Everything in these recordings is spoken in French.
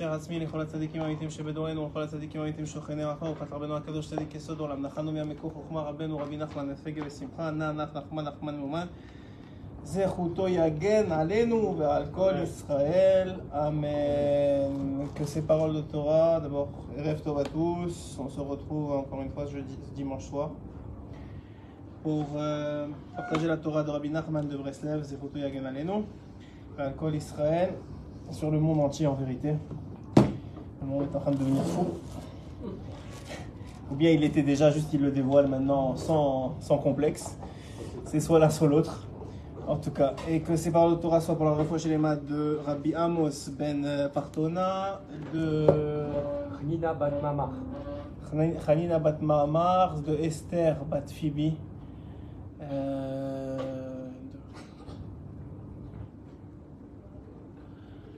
אשר עצמי לכל הצדיקים האמיתים שבדורנו ולכל הצדיקים האמיתים שוכני עפר ופת רבנו הקדוש צדיק יסוד עולם נחנו מהמקור חוכמה רבנו רבי נחמן נפגה ושמחה נע נח נחמן נחמן מאומן זכותו יגן עלינו ועל כל ישראל אמן que ces paroles de Torah d'abord rêve Tov à tous on se retrouve encore une fois jeudi dimanche soir pour euh, partager la Torah de Rabbi Nachman de Breslev זכותו יגן עלינו ועל כל ישראל sur le monde entier en vérité le monde est en train de devenir fou. Ou bien il était déjà, juste il le dévoile maintenant sans, sans complexe. C'est soit l'un, soit l'autre. En tout cas, et que ces paroles de Torah soient pour la refouche les maths de Rabbi Amos ben Partona, de Nina Bat Mamar. Hanina bat Mahamar, de Esther bat Phoebe, euh,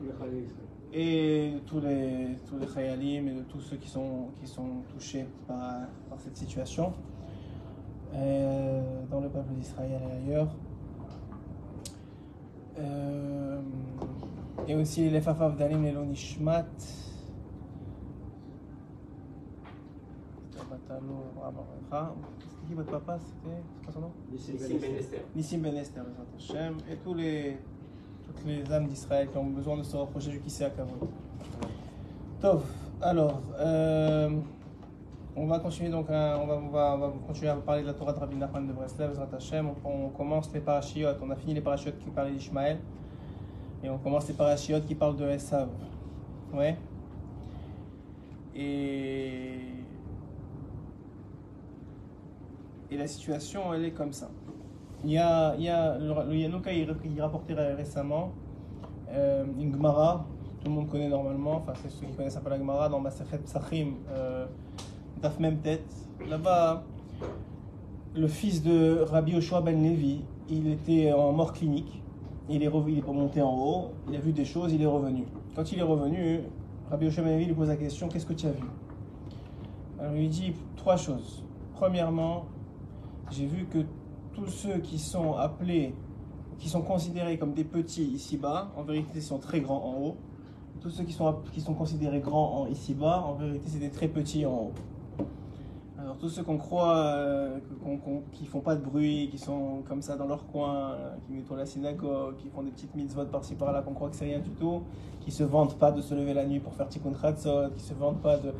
de- et tous les, tous les Khayalim et de tous ceux qui sont, qui sont touchés par, par cette situation euh, dans le peuple d'Israël et ailleurs. Euh, et aussi les Fafav Dalim et l'Onishmat. C'était qui votre papa? C'était c'est quoi son nom? Nissim Ben Esther. Nissim Ben Esther, et tous les, les âmes d'Israël qui ont besoin de se rapprocher du Kisei Kavod. Tov, alors, euh, on va continuer donc, à, on, va, on, va, on va continuer à parler de la Torah de Rabbi Nachman de Breslev. On, on commence les parachiotes, on a fini les parachiotes qui parlaient d'Ishmaël, et on commence les parachiotes qui parlent de Esav. Ouais. Et et la situation, elle est comme ça. Il y a, il y a le, Yanouka, il, il rapportait récemment euh, une Gemara, tout le monde connaît normalement, enfin c'est ceux qui connaissent un peu la Gemara, dans Masachet Psachim, euh, Daf Mem Tet. Là-bas, le fils de Rabbi Yoshua Ben Levi, il était en mort clinique, il est, rev- il est monté en haut, il a vu des choses, il est revenu. Quand il est revenu, Rabbi Yoshua Ben Levi lui pose la question Qu'est-ce que tu as vu? Alors il lui dit trois choses. Premièrement, j'ai vu que tous ceux qui sont appelés, qui sont considérés comme des petits ici-bas, en vérité, ils sont très grands en haut. Tous ceux qui sont, qui sont considérés grands en ici-bas, en vérité, c'est des très petits en haut. Alors, tous ceux qu'on croit, euh, qu'on- qui font pas de bruit, qui sont comme ça dans leur coin, euh, qui nettoient la synagogue, qui font des petites mitzvot par-ci par-là, qu'on croit que c'est rien du tout, qui se vantent pas de se lever la nuit pour faire tikkun chatzot, qui se vantent pas de,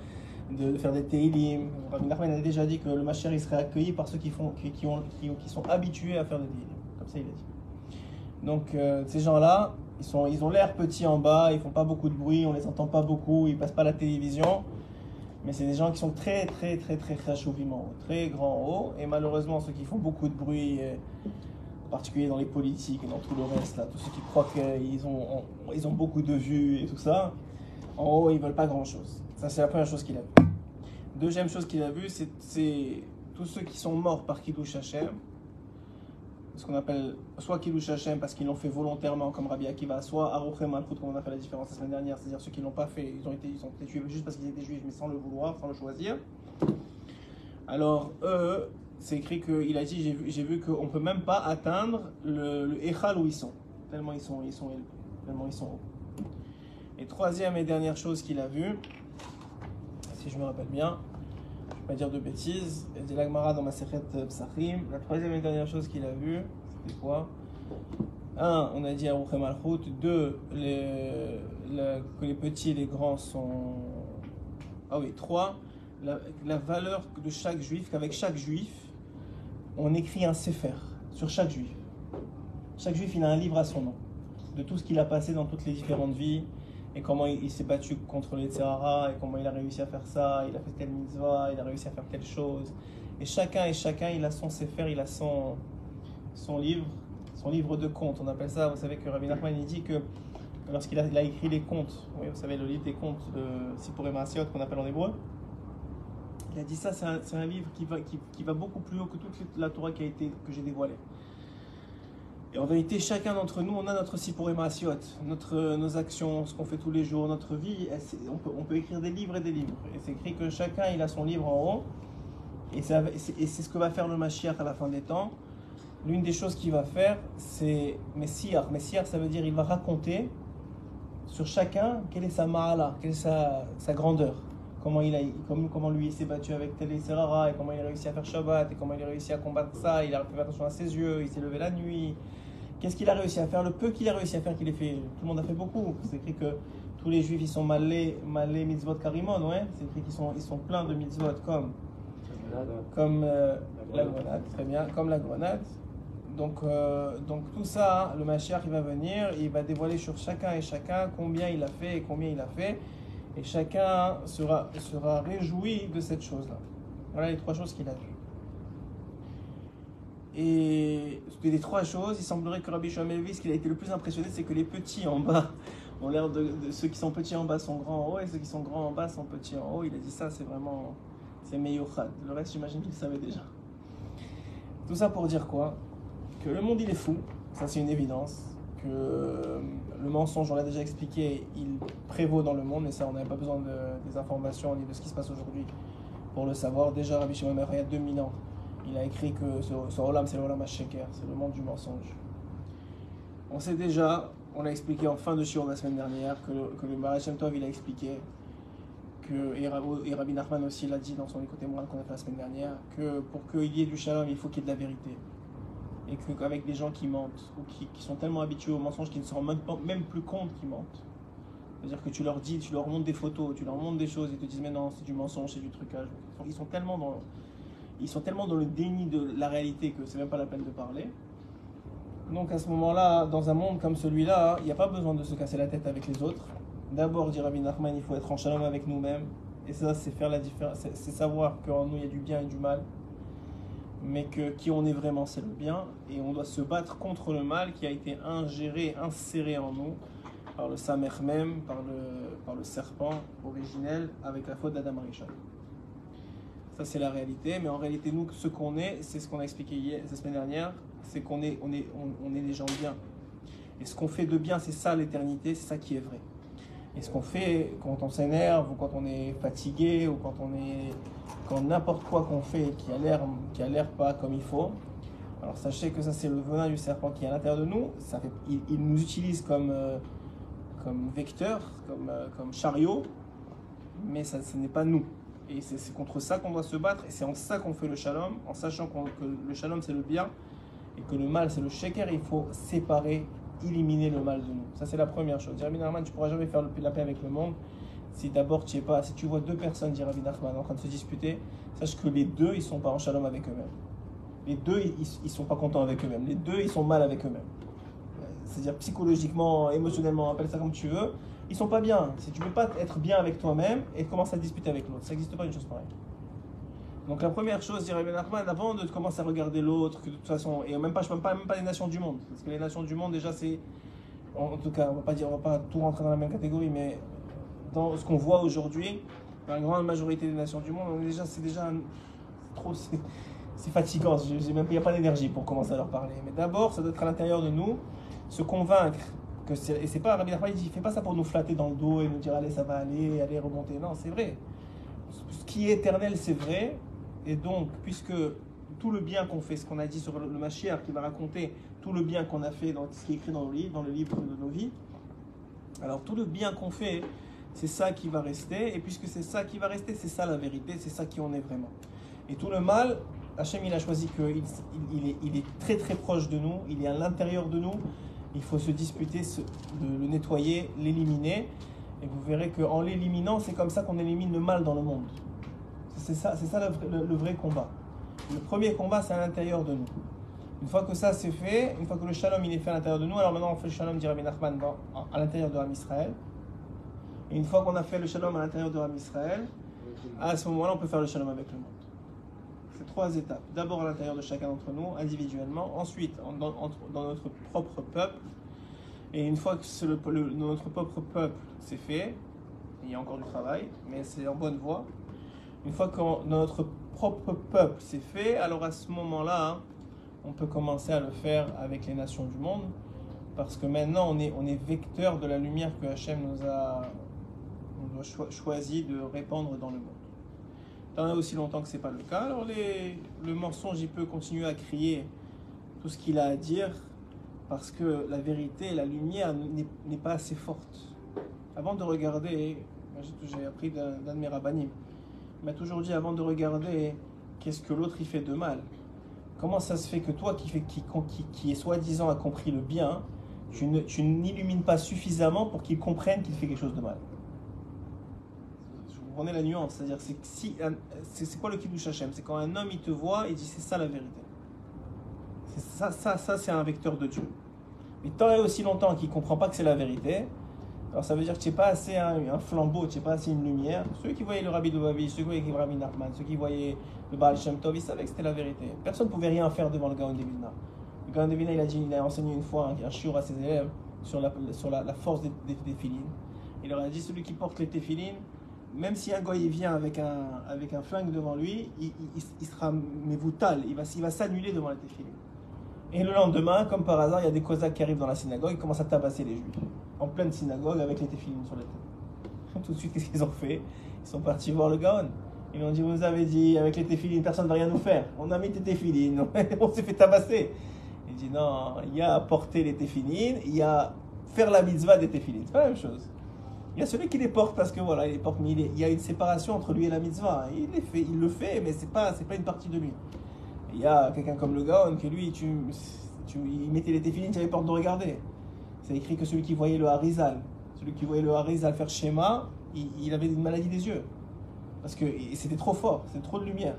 de, faire des teilim. Rabbi Nachman a déjà dit que le Mashiach il serait accueilli par ceux qui, font, qui, ont, qui, sont habitués à faire des teilim. Comme ça, il a dit. Donc, euh, ces gens-là, ils, ils ont l'air petits en bas, ils font pas beaucoup de bruit, on les entend pas beaucoup, ils passent pas la télévision. Mais c'est des gens qui sont très, très, très, très chachouvim en haut, très grands en haut. Et malheureusement, ceux qui font beaucoup de bruit, euh, en particulier dans les politiques et dans tout le reste, là, tous ceux qui croient qu'ils ont, ont beaucoup de vues et tout ça, en haut, ils veulent pas grand-chose. Ça, c'est la première chose qu'il a vue. Deuxième chose qu'il a vue, c'est, tous ceux qui sont morts par Kiddush Hashem, ce qu'on appelle soit Kiddush Hashem parce qu'ils l'ont fait volontairement comme Rabbi Akiva, soit Aruchem Malchut comme on a fait la différence la semaine dernière, c'est-à-dire ceux qui l'ont pas fait, ils ont été, tués juste parce qu'ils étaient juifs mais sans le vouloir, sans le choisir. Alors eux, c'est écrit qu'il a dit, j'ai vu, qu'on peut même pas atteindre le, le Echal où ils sont, tellement ils sont, ils sont élevés, tellement ils sont hauts. Et troisième et dernière chose qu'il a vue, si je me rappelle bien, je ne vais pas dire de bêtises, il dit l'Agmara dans ma Sechet Psachim, la troisième et dernière chose qu'il a vue, c'était quoi? Un, on a dit Aruchem Malchut, deux, les, la- que les petits et les grands sont... Ah oui, trois, la, la valeur de chaque juif, qu'avec chaque juif, on écrit un sefer sur chaque juif. Chaque juif, il a un livre à son nom, de tout ce qu'il a passé dans toutes les différentes vies, et comment il, s'est battu contre les Tzahara, et comment il a réussi à faire ça, il a fait telle mitzvah, il a réussi à faire telle chose. Et chacun et chacun, il a son sefer, il a son, son livre, son livre de comptes. On appelle ça, vous savez que Rabbi Nachman il dit que lorsqu'il a, écrit les comptes, oui, vous savez le livre des comptes de Sipuré Maasiot qu'on appelle en hébreu, il a dit ça, c'est un, un livre qui va, qui, qui va beaucoup plus haut que toute la Torah qui a été, que j'ai dévoilée. Et en vérité, chacun d'entre nous, on a notre Sipuré Maasiot, notre, nos actions, ce qu'on fait tous les jours, notre vie. On peut, on peut écrire des livres et des livres. Et c'est écrit que chacun, il a son livre en haut. Et c'est ce que va faire le Mashiach à la fin des temps. L'une des choses qu'il va faire, c'est Messiah. Messiah, ça veut dire il va raconter sur chacun, quelle est sa ma'ala, quelle est sa, sa grandeur. Comment, il a, comment, comment lui il s'est battu avec tel et et comment il a réussi à faire Shabbat, et comment il a réussi à combattre ça, il a fait attention à ses yeux, il s'est levé la nuit. Qu'est-ce qu'il a réussi à faire? Le peu qu'il a réussi à faire, qu'il ait fait. Tout le monde a fait beaucoup. C'est écrit que tous les juifs ils sont malés, malés mitzvot karimon, ouais. C'est écrit qu'ils sont, ils sont pleins de mitzvot comme, comme euh, la grenade, très bien, comme la grenade. Donc, euh, donc tout ça, le Mashiach il va venir, il va dévoiler sur chacun et chacun combien il a fait et combien il a fait, et chacun sera, sera réjoui de cette chose-là. Voilà les trois choses qu'il a vues. Et des trois choses, il semblerait que Rabbi Shmuel Elvis, ce qu'il a été le plus impressionné, c'est que les petits en bas ont l'air de, Ceux qui sont petits en bas sont grands en haut, et ceux qui sont grands en bas sont petits en haut. Il a dit ça, c'est vraiment. C'est Meyochad. Le reste, j'imagine qu'il savait déjà. Tout ça pour dire quoi? Que le monde, il est fou. Ça, c'est une évidence. Que le mensonge, on l'a déjà expliqué, il prévaut dans le monde, mais ça, on n'avait pas besoin de, des informations ni de ce qui se passe aujourd'hui pour le savoir. Déjà, Rabbi Shimon il y a 2000 ans, il a écrit que ce, Olam, c'est l'Olam HaSheker, c'est le monde du mensonge. On sait déjà, on l'a expliqué en fin de Shiur la semaine dernière, que, que le Barachem Tov, il a expliqué, que, et, Rabbi Nachman aussi l'a dit dans son écoute moral qu'on a fait la semaine dernière, que pour qu'il y ait du shalom, il faut qu'il y ait de la vérité. Et qu'avec des gens qui mentent, ou qui, sont tellement habitués au mensonge qu'ils ne se rendent même, plus compte qu'ils mentent. C'est-à-dire que tu leur dis, tu leur montres des photos, tu leur montres des choses, ils te disent mais non, c'est du mensonge, c'est du trucage. Ils sont tellement dans, ils sont tellement dans le déni de la réalité que c'est même pas la peine de parler. Donc à ce moment-là, dans un monde comme celui-là, il n'y a pas besoin de se casser la tête avec les autres. D'abord, dit Rabbi Nachman, il faut être en shalom avec nous-mêmes. Et ça, c'est faire la différence, c'est savoir qu'en nous, il y a du bien et du mal. Mais que qui on est vraiment, c'est le bien. Et on doit se battre contre le mal qui a été ingéré, inséré en nous par le Samer même, par le, serpent originel, avec la faute d'Adam Arishon. Ça, c'est la réalité. Mais en réalité, nous, ce qu'on est, c'est ce qu'on a expliqué hier, la semaine dernière, c'est qu'on est, on est, on, est des gens bien. Et ce qu'on fait de bien, c'est ça l'éternité, c'est ça qui est vrai. Et ce qu'on fait quand on s'énerve, ou quand on est fatigué, ou quand on est. quand n'importe quoi qu'on fait qui a l'air qui pas comme il faut, alors sachez que ça c'est le venin du serpent qui est à l'intérieur de nous. Ça fait, il, nous utilise comme, euh, comme vecteur, comme, euh, comme chariot, mais ça, ce n'est pas nous. Et c'est contre ça qu'on doit se battre, et c'est en ça qu'on fait le shalom, en sachant que le shalom c'est le bien, et que le mal c'est le sheker, il faut séparer, éliminer le mal de nous. Ça c'est la première chose. Rabbi Nachman, tu pourras jamais faire la paix avec le monde si d'abord tu es pas, si tu vois deux personnes, dit Rabbi Nachman, en train de se disputer, sache que les deux ils sont pas en shalom avec eux-mêmes. Les deux ils, ils sont pas contents avec eux-mêmes. Les deux ils sont mal avec eux-mêmes. C'est-à-dire psychologiquement, émotionnellement, appelle ça comme tu veux ils sont pas bien. Si tu peux pas être bien avec toi-même et commencer à discuter avec l'autre, ça n'existe pas une chose pareille. Donc la première chose, dirait Ben Nachman, avant de commencer à regarder l'autre, que de toute façon, et même pas, je ne pas, même pas les nations du monde, parce que les nations du monde déjà c'est, en tout cas, on va pas dire, on va pas tout rentrer dans la même catégorie, mais dans ce qu'on voit aujourd'hui, dans la grande majorité des nations du monde, déjà, c'est déjà trop, c'est fatigant. Il n'y a pas d'énergie pour commencer à leur parler. Mais d'abord, ça doit être à l'intérieur de nous, se convaincre que et c'est pas Rabbi Nachman, il fait pas ça pour nous flatter dans le dos et nous dire allez ça va aller, allez remonter. Non, c'est vrai. Ce qui est éternel, c'est vrai. Et donc, puisque tout le bien qu'on fait, ce qu'on a dit sur le Mashiach qui va raconter tout le bien qu'on a fait dans ce qui est écrit dans le livre, dans le livre de nos vies. Alors tout le bien qu'on fait, c'est ça qui va rester. Et puisque c'est ça qui va rester, c'est ça la vérité, c'est ça qui en est vraiment. Et tout le mal, Hachem il a choisi qu'il il, est, il est très très proche de nous, il est à l'intérieur de nous il faut se disputer, le nettoyer, l'éliminer. Et vous verrez qu'en l'éliminant, c'est comme ça qu'on élimine le mal dans le monde. C'est ça, c'est ça le, vrai combat. Le premier combat, c'est à l'intérieur de nous. Une fois que ça c'est fait, une fois que le shalom il est fait à l'intérieur de nous, alors maintenant on fait le shalom, dirait Nachman, à l'intérieur de Ram Israël. Et une fois qu'on a fait le shalom à l'intérieur de Ram Israël, à ce moment-là, on peut faire le shalom avec le monde trois étapes. D'abord à l'intérieur de chacun d'entre nous, individuellement. Ensuite, dans, notre propre peuple. Et une fois que notre propre peuple c'est fait, il y a encore du travail, mais c'est en bonne voie. Une fois que notre propre peuple c'est fait, alors à ce moment-là, on peut commencer à le faire avec les nations du monde. Parce que maintenant, on est, vecteur de la lumière que Hachem nous a choisi de répandre dans le monde. As aussi longtemps que c'est pas le cas. Alors le mensonge, il peut continuer à crier tout ce qu'il a à dire parce que la vérité, la lumière n'est pas assez forte. avant de regarder, j'ai- appris d'un de mes m'a toujours dit avant de regarder qu'est-ce que l'autre il fait de mal, comment ça se fait que toi qui, qui, est soi-disant a compris le bien, tu n'illumines pas suffisamment pour qu'il comprenne qu'il fait quelque chose de mal? La nuance, c'est-à-dire c'est si un- quoi le kiddush Hashem? C'est quand un homme il te voit, il dit c'est ça la vérité. Ça, ça, ça c'est un vecteur de Dieu. Mais tant et aussi longtemps qu'il comprend pas que c'est la vérité, alors ça veut dire que tu n'es pas assez un, un flambeau, tu n'es pas assez une lumière. Ceux qui voyaient le Rabbi de Babi, ceux qui voyaient le Rabbi Nachman, ceux qui voyaient le Baal Shem Tov, ils savaient que c'était la vérité. Personne ne pouvait rien faire devant le Gaon de Vilna. Le Gaon de Vilna, il a, dit, il a enseigné une fois un, un shiur à ses élèves sur la, sur la, force des, des. Il leur a dit celui qui porte les téphilines, même si un goy vient avec un, avec un flingue devant lui, il, sera mais brutal, il va, il va s'annuler devant les téphilines. Et le lendemain, comme par hasard, il y a des Cosaques qui arrivent dans la synagogue, ils commencent à tabasser les juifs. En pleine synagogue avec les téphilines sur la tête. Tout de suite, qu'est-ce qu'ils ont fait? Ils sont partis voir le Gaon. Ils lui ont dit Vous avez dit, avec les téphilines, personne ne va rien nous faire. On a mis tes téphilines, on s'est fait tabasser. Il dit Non, il y a porter les téphilines, il y a faire la mitzvah des téphilines. C'est pas la même chose. Il y a celui qui les porte parce que voilà, il les porte, mais il, y a une séparation entre lui et la mitzvah. Il, le fait, mais c'est pas, c'est pas une partie de lui. Il y a quelqu'un comme le Gaon que lui, tu, tu, il mettait les téphilines, il avait peur de regarder. C'est écrit que celui qui voyait le Harizal, celui qui voyait le Harizal faire schéma, il, avait une maladie des yeux. Parce que c'était trop fort, c'était trop de lumière.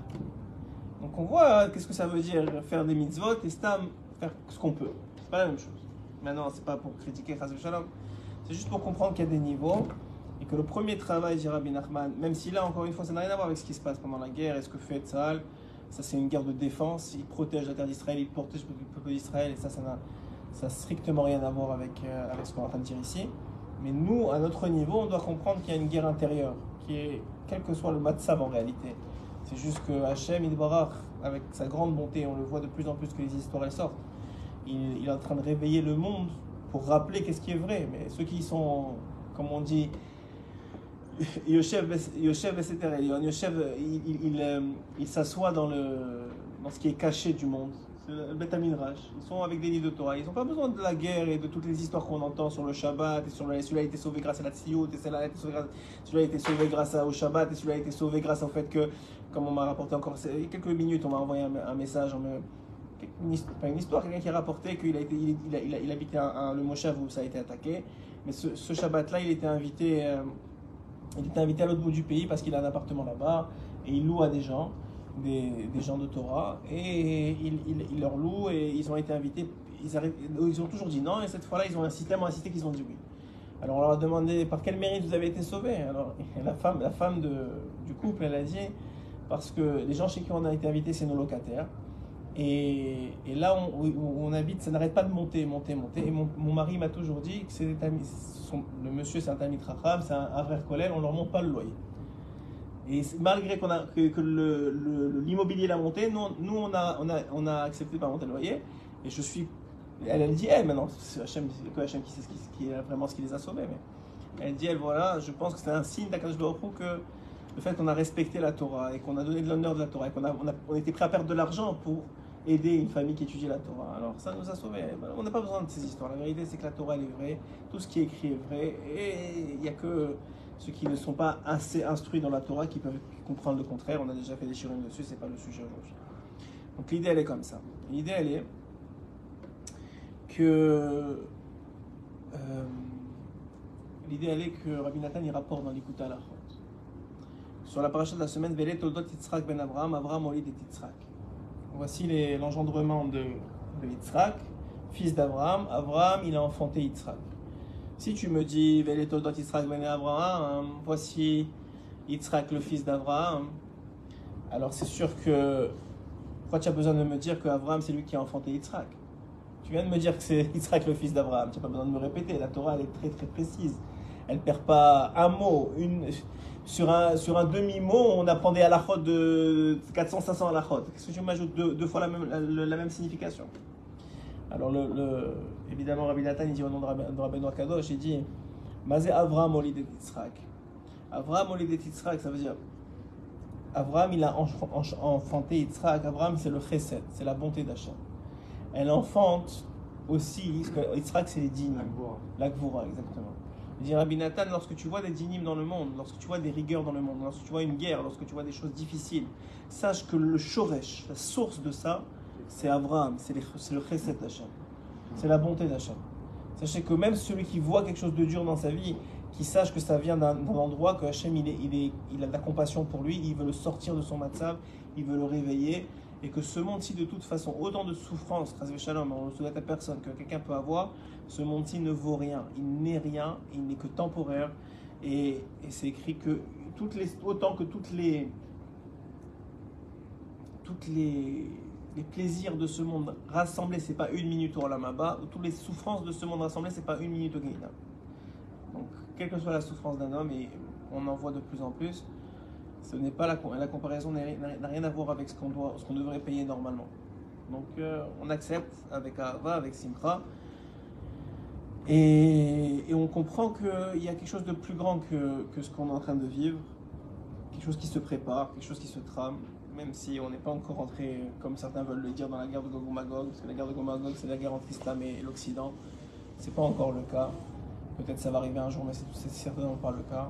Donc on voit hein, qu'est-ce que ça veut dire faire des mitzvot et stam faire ce qu'on peut. C'est pas la même chose. Maintenant, c'est pas pour critiquer Chaz Shalom, c'est juste pour comprendre qu'il y a des niveaux et que le premier travail, dit Rabbi Nachman, même si là, encore une fois, ça n'a rien à voir avec ce qui se passe pendant la guerre et ce que fait Tzahal, ça c'est une guerre de défense, il protège la terre d'Israël, il protège le peuple d'Israël et ça, ça n'a ça strictement rien à voir avec, euh, avec ce qu'on est en train de dire ici. Mais nous, à notre niveau, on doit comprendre qu'il y a une guerre intérieure, qui est, quel que soit le matzav en réalité. C'est juste que Hachem, Idbarach, avec sa grande bonté, on le voit de plus en plus que les histoires sortent, il, il est en train de réveiller le monde pour rappeler qu'est-ce qui est vrai. Mais ceux qui sont, comme on dit, Yoshev Elion, Yoshev, il, il, euh, s'assoit dans, dans ce qui est caché du monde. C'est le Beth Aminraj. Ils sont avec des livres de Torah. Ils n'ont pas besoin de la guerre et de toutes les histoires qu'on entend sur le Shabbat. Et sur celui-là a été sauvé grâce à la Tziout, et celui-là a été sauvé grâce, celui-là a été sauvé grâce au Shabbat, et celui-là a été sauvé grâce au fait que, comme on m'a rapporté encore quelques minutes, on m'a envoyé un, message, une, pas une histoire, quelqu'un qui a rapporté qu'il a il, a, il a- il habitait un, le Moshav où ça a été attaqué. Mais ce, ce Shabbat-là, il était invité. euh, il était invité à l'autre bout du pays parce qu'il a un appartement là-bas et il loue à des gens, des, des gens de Torah, et il, leur loue et ils ont été invités. Ils, arrivent- ils ont toujours dit non et cette fois-là ils ont insisté, tellement insisté qu'ils ont dit oui. Alors on leur a demandé par quel mérite vous avez été sauvés? Alors la femme, la femme de, du couple, elle a dit parce que les gens chez qui on a été invités, c'est nos locataires. Et, là on- où, on habite, ça n'arrête pas de monter, monter, monter. Et mon, mari m'a toujours dit que c'est le monsieur c'est un Tamit c'est un, frère collègue, on leur monte pas le loyer. Et malgré que, l'immobilier l'a monté, nous, nous on, a, accepté de pas monter le loyer. Et je suis. Elle, elle dit, elle maintenant, c'est Hachem qui sait ce qui, est vraiment ce qui les a sauvés. Mais elle dit, elle, voilà, je pense que c'est un signe d'Akadosh Baruch que le fait qu'on a respecté la Torah et qu'on a donné de l'honneur de la Torah et qu'on a, on a, on était prêt à perdre de l'argent pour aider une famille qui étudie la Torah. Alors ça nous a sauvés. On n'a pas besoin de ces histoires. La vérité, c'est que la Torah elle est vraie, tout ce qui est écrit est vrai et il n'y a que ceux qui ne sont pas assez instruits dans la Torah qui peuvent comprendre le contraire. On a déjà fait des chirurgies dessus, c'est pas le sujet aujourd'hui. Donc l'idée, elle est comme ça. L'idée, elle est que euh, l'idée, elle est que Rabbi Nathan il rapporte dans l'Ikuta Alachot. Sur la paracha de la semaine, Toldot Yitzhak ben Abraham Olid et Yitzhak. Voici l'engendrement de, de Yitzhak, fils d'Abraham. Abraham, il a enfanté Yitzhak. Si tu me dis, Abraham, voici Yitzhak, le fils d'Abraham, alors c'est sûr que. Pourquoi tu as besoin de me dire que Abraham, c'est lui qui a enfanté Yitzhak? Tu viens de me dire que c'est Yitzhak, le fils d'Abraham. Tu n'as pas besoin de me répéter. La Torah, elle est très très précise. Elle perd pas un mot. Une, sur un, sur un demi-mot, on apprend des halachot de 400-500 halachot. Qu'est-ce que tu m'ajoutes deux, deux fois la même, la, la même signification? Alors, le, le- évidemment, Rabbi Nathan, il dit au nom de Rabbi, Noah Kadosh, il dit Mazé Avraham Olid et Yitzhak. Avraham Olid et Yitzhak, ça veut dire Avraham, il a enf- enf- enfanté Yitzhak. Avraham, c'est le chesed, c'est la bonté d'Hachem. Elle enfante aussi, parce que Yitzhak, c'est les dignes. La Gvura, exactement. Dit Rabbi Nathan, lorsque tu vois des dynimes dans le monde, lorsque tu vois des rigueurs dans le monde, lorsque tu vois une guerre, lorsque tu vois des choses difficiles, sache que le shoresh, la source de ça, c'est Abraham, c'est le chesed d'Hachem. C'est la bonté d'Hachem. Sachez que même celui qui voit quelque chose de dur dans sa vie, qui sache que ça vient d'un endroit, que Hachem il, il, a de la compassion pour lui, il veut le sortir de son matzav, il veut le réveiller, et que ce monde-ci, de toute façon, autant de souffrances, on le souhaite à personne, que quelqu'un peut avoir, ce monde-ci ne vaut rien, il n'est rien, il n'est que temporaire, et, c'est écrit que autant que toutes les, toutes les, plaisirs de ce monde rassemblés, c'est pas une minute au Olamaba, ou toutes les souffrances de ce monde rassemblées, c'est pas une minute au Gehinam. Donc, quelle que soit la souffrance d'un homme, et on en voit de plus en plus, ce n'est pas la, com- la comparaison n'a rien à voir avec ce qu'on doit, devrait payer normalement. Donc, euh, on accepte avec Ava, avec Simcha, et, on comprend qu'il y a quelque chose de plus grand que, ce qu'on est en train de vivre, quelque chose qui se prépare, quelque chose qui se trame, même si on n'est pas encore entré, comme certains veulent le dire, dans la guerre de Gog Magog, parce que la guerre de Gog Magog, c'est la guerre entre l'islam et l'Occident. C'est pas encore le cas. Peut-être ça va arriver un jour, mais c'est certainement pas le cas.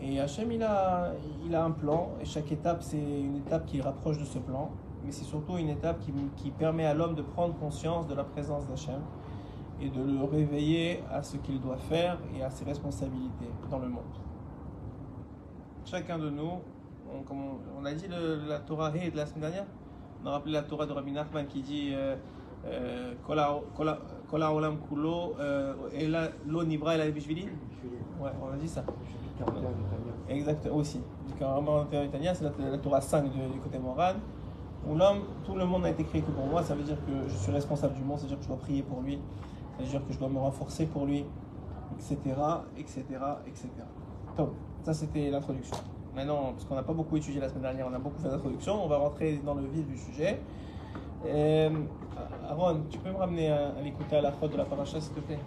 Et Hachem, il a, il a un plan, et chaque étape, c'est une étape qui rapproche de ce plan, mais c'est surtout une étape qui, qui permet à l'homme de prendre conscience de la présence d'Hachem et de le réveiller à ce qu'il doit faire et à ses responsabilités dans le monde. Chacun de nous, on, a dit la Torah de la semaine dernière, on a rappelé la Torah de Rabbi Nachman qui dit euh, euh, Kol ha- kol ha- kol haolam kulo, euh, ela- lo nivra ela bishvili. Ouais, on a dit ça. Exact, aussi. Du c'est la, la Torah 5 de- du côté moral, où l'homme, tout le monde a été créé que pour moi, ça veut dire que je suis responsable du monde, c'est-à-dire que je dois prier pour lui, c'est-à-dire que je dois me renforcer pour lui, etc., etc., etc. Donc, ça c'était l'introduction. Maintenant, parce qu'on n'a pas beaucoup étudié la semaine dernière, on a beaucoup fait d'introduction, on va rentrer dans le vif du sujet. Euh, Aaron, tu peux me ramener à, à l'écouter à la faute de la paracha, s'il te plaît?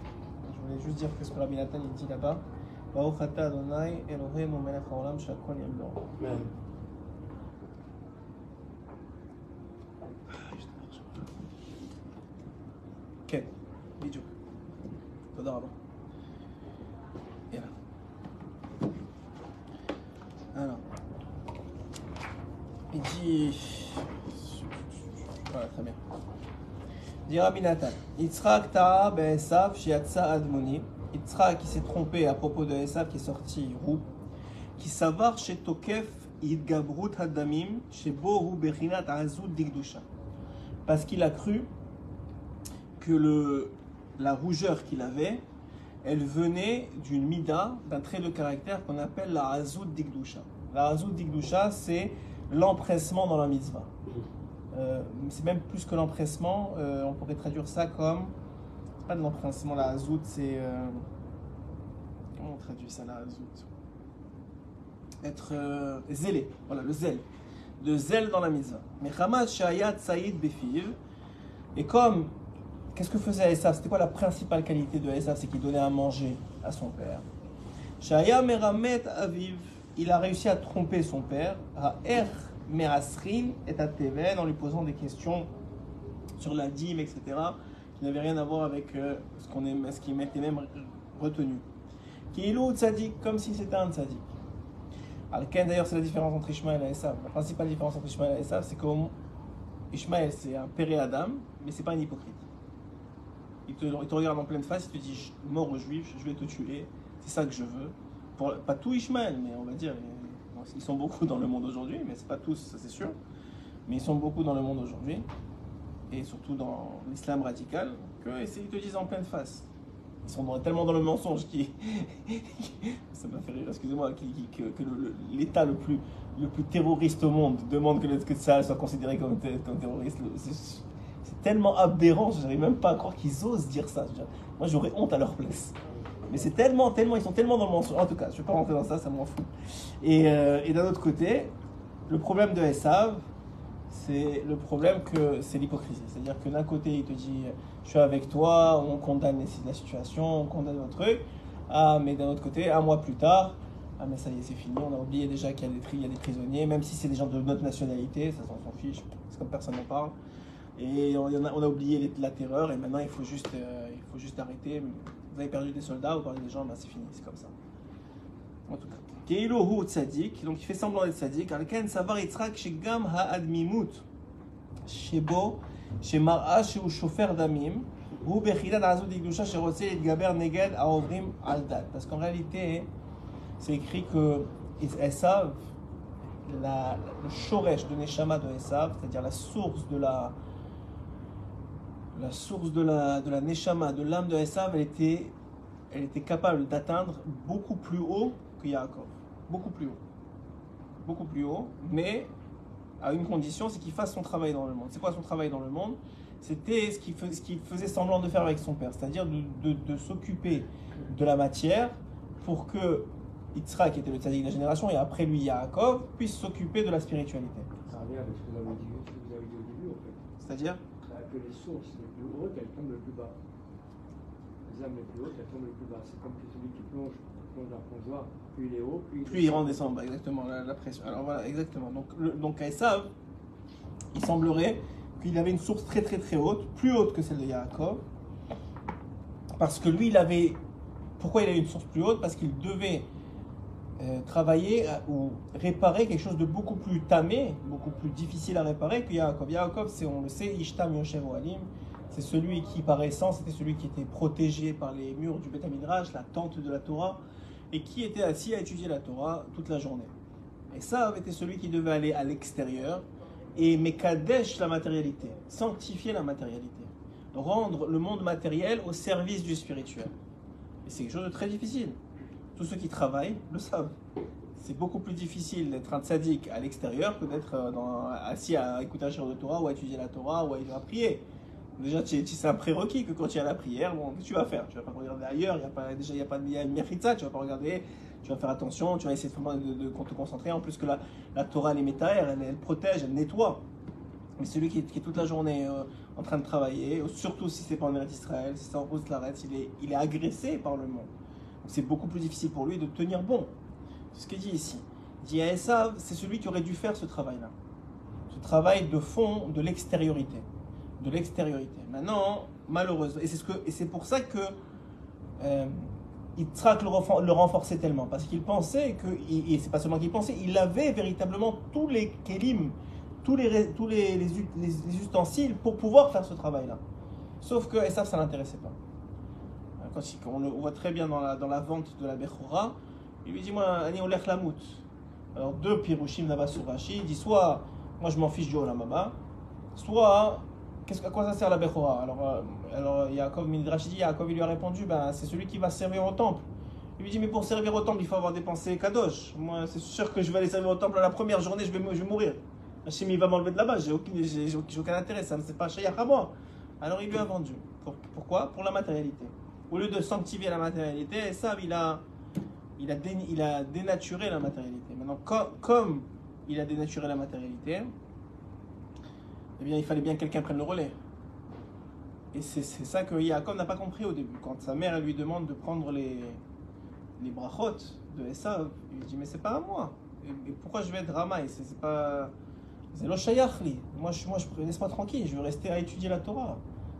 Je voulais juste dire ce que Rabbi Nathan il dit là-bas. Baruch ata Adonai Eloheinu melech haolam שהכל ימלוא. כן, בדיוק. תודה רבה. יאללה. Alors. Il dit. Voilà, très bien. Dit Rabbi Nathan. Yitzhak ta'a be'esav shiatsa admoni. Yitzhak qui s'est trompé à propos de Esav qui est sorti roux. Qui savar chez Tokef idgabrut hadamim chez Bohu bechinat azud digdusha. Parce qu'il a cru que le, la rougeur qu'il avait, elle venait d'une mida, d'un trait de caractère qu'on appelle la Hazoud Digdusha. La Hazoud Digdusha, c'est l'empressement dans la mitzvah. Euh, c'est même plus que l'empressement, euh, on pourrait traduire ça comme. Pas de l'empressement, la Hazoud, c'est. euh, comment on traduit ça, la Hazoud Être zélé, voilà, le zèle. Le zèle dans la mitzvah. Mais Hamad Shayat Saïd Befiv, et comme Qu'est-ce que faisait Esav? C'était quoi la principale qualité de Esav? C'est qu'il donnait à manger à son père. Shaya Meramet Aviv, il a réussi à tromper son père. Er Merasrin et à Teven en lui posant des questions sur la dîme, etc. qui n'avaient rien à voir avec euh, ce qu'on aimait, ce qui était même retenu. Kiilou Tzadik, comme si c'était un Tzadik. Alken, d'ailleurs, c'est la différence entre Ishmaël et Esav? La principale différence entre Ishmaël et Esav, c'est que Ishmaël, c'est un péré Adam, mais c'est pas un hypocrite. Il te, regarde en pleine face, il te dit mort aux juifs, je vais te tuer, c'est ça que je veux. Pas tout Ishmaël, mais on va dire, ils sont beaucoup dans le monde aujourd'hui, mais c'est pas tous, ça c'est sûr. Mais ils sont beaucoup dans le monde aujourd'hui, et surtout dans l'islam radical, que et c'est- ils te disent en pleine face. Ils sont tellement dans le mensonge qui. ça m'a fait rire, excusez-moi, que, l'État le plus, le plus terroriste au monde demande que, que ça soit considéré comme, comme terroriste. Tellement aberrant, je n'arrive même pas à croire qu'ils osent dire ça. Moi, j'aurais honte à leur place. Mais c'est tellement, tellement, ils sont tellement dans le mensonge. En tout cas, je ne vais pas rentrer dans ça, ça m'en fout. Et, euh, et d'un autre côté, le problème de Esav, c'est le problème que c'est l'hypocrisie. C'est-à-dire que d'un côté, il te dit Je suis avec toi, on condamne la situation, on condamne un truc. Ah, mais d'un autre côté, un mois plus tard, ah, mais ça y est, c'est fini, on a oublié déjà qu'il y y a des prisonniers, même si c'est des gens de notre nationalité, ça s'en fiche, c'est comme personne n'en parle. Et on, on, a, on a, oublié la terreur et maintenant il faut juste, euh, il faut juste arrêter. Vous avez perdu des soldats, vous perdez des gens, ben c'est fini, c'est comme ça. En tout cas. Keilohu tzadik, donc il fait semblant d'être tzadik. Alken savar yitzrak shegam ha'admimut shebo shemara sheu shofer damim ou bechilad azud igdusha sherotze yitgaber neged haovrim aldat. Parce qu'en réalité, c'est écrit que Esav, la, le shoresh de Neshama de Esav, c'est-à-dire la source de la, la source de la, de la Neshama, de l'âme de Esav, elle était, elle était capable d'atteindre beaucoup plus haut que Yaakov. Beaucoup plus haut. Beaucoup plus haut, mais à une condition, c'est qu'il fasse son travail dans le monde. C'est quoi son travail dans le monde? C'était ce qu'il fais- ce qu'il faisait semblant de faire avec son père, c'est-à-dire de, de- de s'occuper de la matière pour que Yitzhak, qui était le tzaddik de la génération, et après lui Yaakov, puisse s'occuper de la spiritualité. Ça revient avec ce que vous avez dit, au début, en fait. C'est-à-dire? Que les sources les plus hautes, elles tombent le plus bas. Les âmes les plus hautes, elles tombent le plus bas. C'est comme celui qui plonge, plonge dans le plongeoir, plus il est haut, plus il plus il redescend, bah, exactement, la, la pression. Alors voilà, exactement. Donc, le, donc à Esav, il semblerait qu'il avait une source très très très haute, plus haute que celle de Yaakov, parce que lui, il avait. Pourquoi il avait une source plus haute? Parce qu'il devait euh, travailler à- ou réparer quelque chose de beaucoup plus tamé, beaucoup plus difficile à réparer que Yaakov. Yaakov, c'est, on le sait, Ishtam Yoshev Oalim, c'est celui qui, par essence, était celui qui était protégé par les murs du Beth Midrash, la tente de la Torah, et qui était assis à étudier la Torah toute la journée. Et ça avait été celui qui devait aller à l'extérieur et Mekadesh la matérialité, sanctifier la matérialité, rendre le monde matériel au service du spirituel. Et c'est quelque chose de très difficile. Tous ceux qui travaillent le savent. C'est beaucoup plus difficile d'être un tzaddik à l'extérieur que d'être euh, assis à écouter un chien de Torah ou à étudier la Torah ou à, prier. Déjà, c'est un prérequis que quand tu es à la prière, bon, tu vas faire? Tu vas pas regarder ailleurs, déjà il n'y a pas de mérita, tu vas pas regarder, tu vas faire attention, tu vas essayer vraiment de, te concentrer. En plus que la, la Torah, elle est métaère, elle, protège, elle nettoie. Mais celui qui est, toute la journée euh, en train de travailler, surtout si c'est pas en Israël, si c'est en Rose Laretz, il il est agressé par le monde. C'est beaucoup plus difficile pour lui de tenir bon. C'est ce qu'il dit ici. Il dit à Esav, c'est celui qui aurait dû faire ce travail-là. Ce travail de fond, de l'extériorité. De l'extériorité. Maintenant, malheureusement, et c'est pour ça que euh, le, le renforçait tellement, parce qu'il pensait que, et et c'est pas seulement qu'il pensait, il avait véritablement tous les kélim, tous les, ustensiles pour pouvoir faire ce travail-là. Sauf que Esav, ça l'intéressait pas. On le voit très bien dans la, vente de la Bechora, il lui dit Moi, Ani Olech Lamout. Alors, deux Pirushim là-bas sur Rashi, il dit soit, moi je m'en fiche du Olamaba, soit, qu'est-ce, à quoi ça sert la Bechora? Alors, euh, alors Yaakov, Midrash dit Yaakov, il lui a répondu ben, C'est celui qui va servir au temple. Il lui dit Mais pour servir au temple, il faut avoir dépensé Kadosh. Moi, c'est sûr que je vais aller servir au temple la première journée, je vais, je vais mourir. Hachem, il va m'enlever de là-bas, j'ai aucun, intérêt, ça ne c'est pas Shayach à moi. Alors, il lui a vendu. Pour- pourquoi? Pour la matérialité. Au lieu de sanctifier la matérialité, ça, il a, il a, dé- il a dénaturé la matérialité. Maintenant, co- comme il a dénaturé la matérialité, eh bien, il fallait bien que quelqu'un prenne le relais. Et c'est ça que Yaakov n'a pas compris au début. Quand sa mère lui demande de prendre les, les brachot de Esav, il dit Mais c'est pas à moi. Et, pourquoi je vais être ramaï C'est pas. C'est lo. Moi, je, moi je, laisse-moi tranquille, je veux rester à étudier la Torah.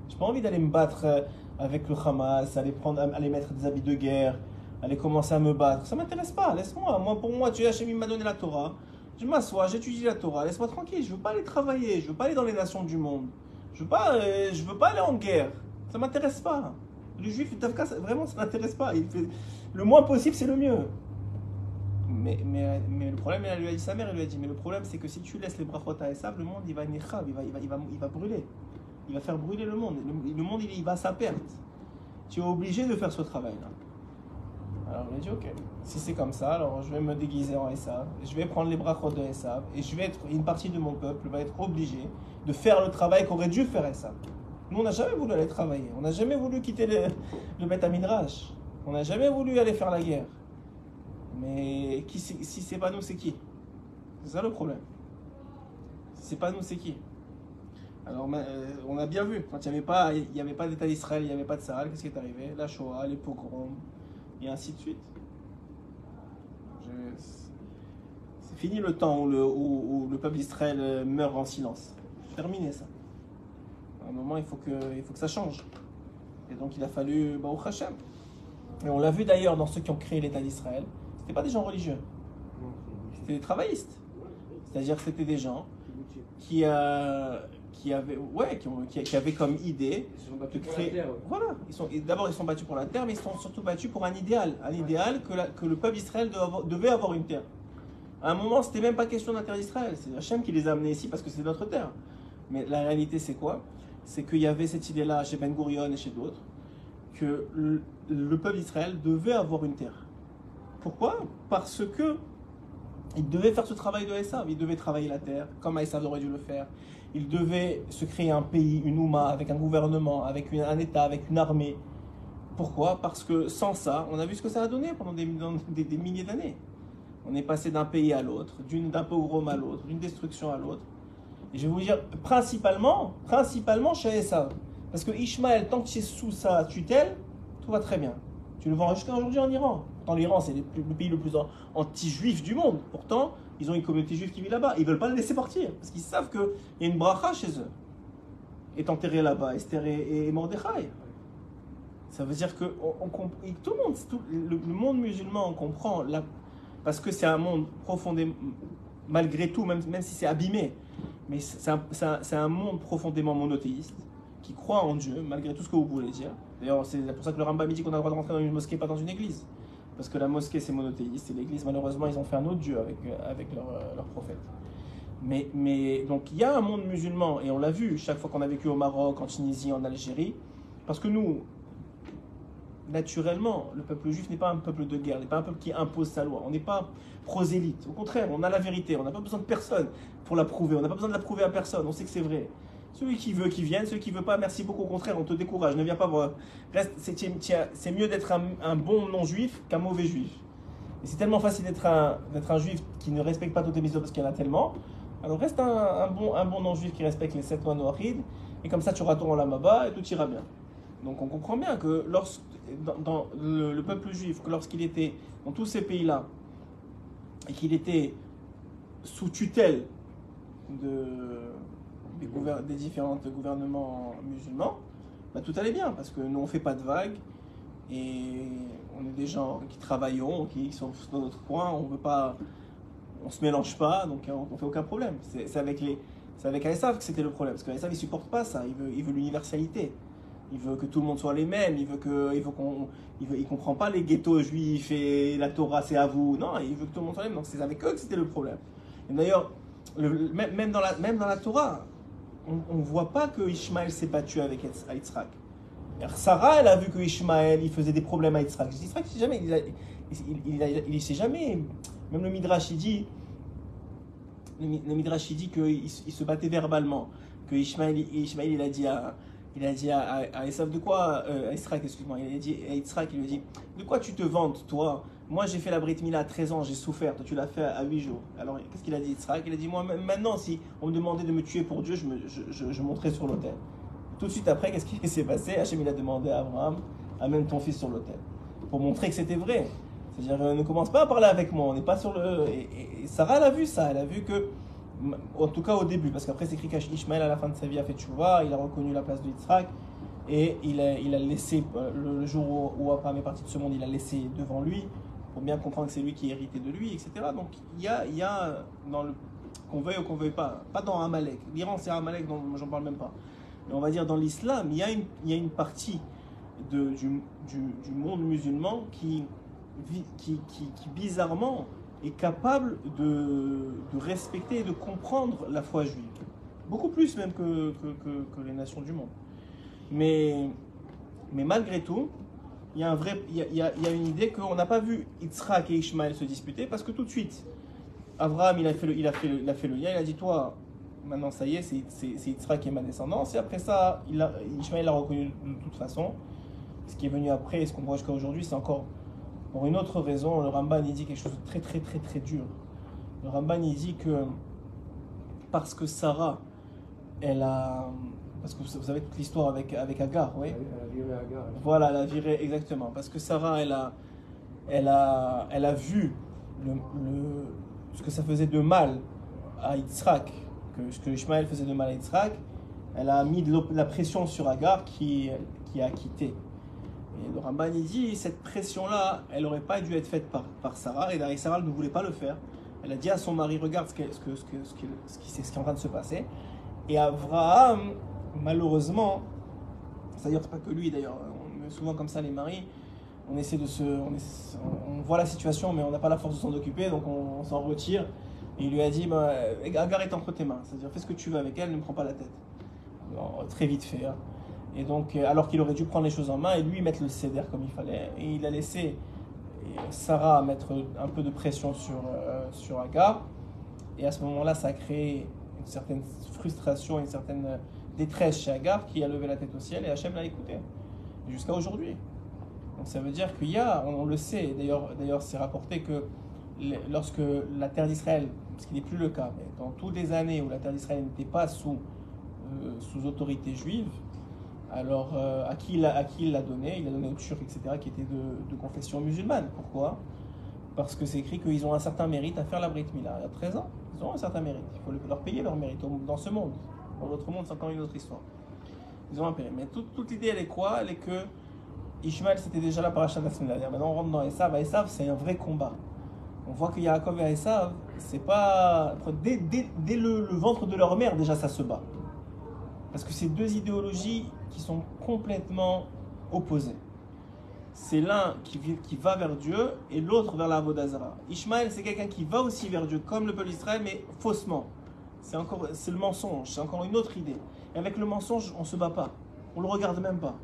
J'ai pas envie d'aller me battre euh, avec le Hamas, aller, prendre, aller mettre des habits de guerre, aller commencer à me battre. Ça m'intéresse pas, laisse-moi. Moi, pour moi, tu il m'a donné la Torah. Je m'assois, j'étudie la Torah, laisse-moi tranquille. Je veux pas aller travailler, je veux pas aller dans les nations du monde. Je veux euh, veux pas aller en guerre. Ça m'intéresse pas. Le juif, vraiment, ça m'intéresse pas. Le moins possible, c'est le mieux. Mais, mais, mais le problème, elle lui a dit sa mère, elle lui a dit, mais le problème, c'est que si tu laisses les brachot à Esav, le monde, il va, il va, il va, il va brûler. Il va faire brûler le monde. Le, le monde, il, va à sa perte. Tu es obligé de faire ce travail-là. Alors, il a dit, ok, si c'est comme ça, alors je vais me déguiser en Esav, je vais prendre les brachot de Esav, et je vais être, une partie de mon peuple va être obligée de faire le travail qu'aurait dû faire Esav. Nous, on n'a jamais voulu aller travailler. On n'a jamais voulu quitter le, le. On n'a jamais voulu aller faire la guerre. Mais qui, si c'est pas nous, c'est qui? C'est ça le problème. Si c'est pas nous, c'est qui? Alors, euh, on a bien vu, quand il n'y avait pas, d'État d'Israël, il n'y avait pas de Sahel, qu'est-ce qui est arrivé? La Shoah, les pogroms, et ainsi de suite. C'est fini le temps où le, peuple d'Israël euh, meurt en silence. Terminé ça. À un moment, il faut que, ça change. Et donc, il a fallu, Baruch Hashem, Et on l'a vu d'ailleurs dans ceux qui ont créé l'État d'Israël. C'était pas des gens religieux, c'était des travaillistes. C'est-à-dire c'était des gens qui, euh, qui avaient, ouais, qui, ont- qui- qui avaient comme idée Ils sont de battus pour la créer. terre. ouais. Voilà, ils sont, d'abord ils sont battus pour la terre, mais ils sont surtout battus pour un idéal, un idéal que, la- que le peuple d'Israël devait avoir, une terre. À un moment, c'était même pas question de la terre d'Israël, c'est Hachem qui les a amenés ici parce que c'est notre terre. Mais la réalité, c'est quoi? C'est qu'il y avait cette idée-là chez Ben Gurion et chez d'autres, que le, le peuple d'Israël devait avoir une terre. Pourquoi? Parce que il devait faire ce travail de Esav, il devait travailler la terre, comme Esav aurait dû le faire. Il devait se créer un pays, une Ouma, avec un gouvernement, avec un État, avec une armée. Pourquoi? Parce que sans ça, on a vu ce que ça a donné pendant des, milliers d'années. On est passé d'un pays à l'autre, d'un pogrom à l'autre, d'une destruction à l'autre. Et je vais vous dire, principalement, principalement chez Esav. Parce que Ishmaël, tant que tu es sous sa tutelle, tout va très bien. Tu le vois jusqu'à aujourd'hui en Iran. Pourtant, l'Iran, c'est le, pays le plus an- anti-juif du monde. Pourtant, ils ont une communauté juive qui vit là-bas. Ils veulent pas le laisser partir. Parce qu'ils savent qu'il y a une bracha chez eux. Est enterré là-bas, Esther et, et Mordechai. Ça veut dire que tout le monde, le, monde musulman comprend, la- parce que c'est un monde profondément, malgré tout, même, même si c'est abîmé, mais c'est un monde profondément monothéiste, qui croit en Dieu, malgré tout ce que vous voulez dire. D'ailleurs, c'est pour ça que le Rambam dit qu'on a le droit de rentrer dans une mosquée, pas dans une église. Parce que la mosquée, c'est monothéiste, et l'église, malheureusement, ils ont fait un autre Dieu avec, euh, avec leur, euh, leur prophète. Mais, mais donc, il y a un monde musulman, et on l'a vu chaque fois qu'on a vécu au Maroc, en Tunisie, en Algérie, parce que nous, naturellement, le peuple juif n'est pas un peuple de guerre, n'est pas un peuple qui impose sa loi. On n'est pas prosélyte. Au contraire, on a la vérité. On n'a pas besoin de personne pour la prouver. On n'a pas besoin de la prouver à personne. On sait que c'est vrai. Celui qui veut, qui vienne. Celui qui veut pas, merci beaucoup. Au contraire, on te décourage. Ne viens pas voir. C'est mieux d'être un, bon non-juif qu'un mauvais juif. Et c'est tellement facile d'être un, un juif qui ne respecte pas toutes les mitzvot parce qu'il y en a tellement. Alors reste un, bon, un bon non-juif qui respecte les sept lois noachides. Et comme ça, tu auras ton Olamaba et tout ira bien. Donc on comprend bien que lorsque, dans, dans le, le peuple juif, que lorsqu'il était dans tous ces pays-là, et qu'il était sous tutelle de, des, gouver- des différents gouvernements musulmans, bah, tout allait bien, parce que nous on fait pas de vagues, et on est des gens qui travaillons, qui sont dans notre coin, on veut pas, on se mélange pas, donc on, on fait aucun problème. C'est avec les, c'est avec Aesav que c'était le problème, parce qu'Aesav il supporte pas ça, il veut, l'universalité. Il veut que tout le monde soit les mêmes. Il veut que, il qu'on, il, comprend pas les ghettos juifs et la Torah c'est à vous. Non, il veut que tout le monde soit les mêmes. Donc c'est avec eux que c'était le problème. Et d'ailleurs, le- le- même, même dans la, même dans la Torah, on ne voit pas que Ishmaël s'est battu avec Yitzhak. Sarah, elle a vu que Ishmaël, il faisait des problèmes à Yitzhak. Yitzhak, jamais, il, a- il, a- il s'est jamais, même le Midrash, il dit, le, Mi- le Midrash, il dit qu'il il se battait verbalement. Que Ishmaël, Ishmaël il a dit à, il a dit à, à, à de quoi, euh, à Yitzhak, excuse-moi, il a dit à Yitzhak, il lui a dit, de quoi tu te vantes, toi? Moi, j'ai fait la Brit Mila à 13 ans, j'ai souffert, toi, tu l'as fait à 8 jours. Alors, qu'est-ce qu'il a dit, Yitzhak Il a dit, moi, maintenant, si on me demandait de me tuer pour Dieu, je, me, sur l'autel. Tout de suite après, qu'est-ce qui s'est passé? Hachem, il a demandé à Abraham, amène ton fils sur l'autel. Pour montrer que c'était vrai. C'est-à-dire, euh, ne commence pas à parler avec moi, on n'est pas sur le... Et, et- et Sarah, elle a vu ça, elle a vu que, en tout cas au début, parce qu'après c'est écrit qu'Ishmaël, à la fin de sa vie, a fait tchouva, il a reconnu la place de Yitzhak, et il a, il a laissé, euh, le, jour où Abraham est parti de ce monde, il a laissé devant lui, pour bien comprendre que c'est lui qui héritait de lui, etc. Donc il y a, y a dans le... qu'on veuille ou qu'on veuille pas, pas dans Amalek, l'Iran c'est Amalek, j'en parle même pas, mais on va dire dans l'islam, il il y a une partie du, monde musulman qui, qui, qui, bizarrement est capable de, respecter et de comprendre la foi juive. Beaucoup plus même que- que les nations du monde. Mais, mais malgré tout, il y, a un vrai, il, y a, il y a- une idée qu'on n'a pas vu Yitzhak et Ishmaël se disputer parce que tout de suite, Abraham il a fait le, il a fait il a fait le lien, il a dit Toi, maintenant ça y est, c'est Yitzhak qui est ma descendance. Et après ça, Ishmaël l'a reconnu de toute façon. Ce qui est venu après, et ce qu'on voit jusqu'à aujourd'hui, c'est encore pour une autre raison. Le Ramban il dit quelque chose de très très très très dur. Le Ramban il dit que parce que Sarah, elle a. Vous savez toute l'histoire avec, avec Agar, oui Elle a viré Agar. elle a- voilà, la virée, exactement. Parce que Sarah, elle a, elle a, elle a vu le, le- ce que ça faisait de mal à Yitzhak, que ce que Ishmaël faisait de mal à Yitzhak. Elle a mis de la pression sur Agar qui, qui a quitté. Et le Ramban dit cette pression-là, elle n'aurait pas dû être faite par, par Sarah, et d'ailleurs Sarah ne voulait pas le faire. Elle a dit à son mari Regarde ce, que, ce, que, ce, que, ce, qui, ce qui est en train de se passer. Et Abraham, malheureusement, c'est-à-dire pas que lui d'ailleurs, souvent comme ça les maris, on essaie de se. On, voit la situation, mais on n'a pas la force de s'en occuper, donc on, s'en retire. Et il lui a dit bah, Agar est entre tes mains, c'est-à-dire fais ce que tu veux avec elle, ne me prends pas la tête. Très vite fait. Hein. Et donc, alors qu'il aurait dû prendre les choses en main et lui mettre le céder comme il fallait, et il a laissé Sarah mettre un peu de pression sur, euh, sur Agar. Et à ce moment-là, ça a créé une certaine frustration, une certaine détresse chez Agar qui a levé la tête au ciel et Hachem l'a écouté. Jusqu'à aujourd'hui. Donc ça veut dire qu'il y a, on, le sait, d'ailleurs, c'est rapporté que lorsque la terre d'Israël, ce qui n'est plus le cas, mais dans toutes les années où la terre d'Israël n'était pas sous, euh, sous autorité juive, alors euh, à, qui il a, à il l'a donné? Il l'a donné aux Turcs, etc., qui étaient de, confession musulmane. Pourquoi? Parce que c'est écrit qu'ils ont un certain mérite à faire la Brit Mila. A 13 ans, ils ont un certain mérite. Il faut leur payer leur mérite dans ce monde. Dans l'autre monde, c'est encore une autre histoire. Ils ont mérite. Mais toute, l'idée, elle est quoi? Elle est que Ishmael, c'était déjà paracha de la semaine dernière. Maintenant, on rentre dans Esav. Esav, c'est un vrai combat. On voit que Yaakov et Esav, c'est pas. Dès, dès, dès le, le, ventre de leur mère, déjà, ça se bat. Parce que c'est deux idéologies qui sont complètement opposées. C'est l'un qui, qui, va vers Dieu et l'autre vers la Vodazara. Ishmael, c'est quelqu'un qui va aussi vers Dieu, comme le peuple d'Israël, mais faussement. C'est encore, c'est le mensonge, c'est encore une autre idée. Et avec le mensonge, on ne se bat pas. On le regarde même pas.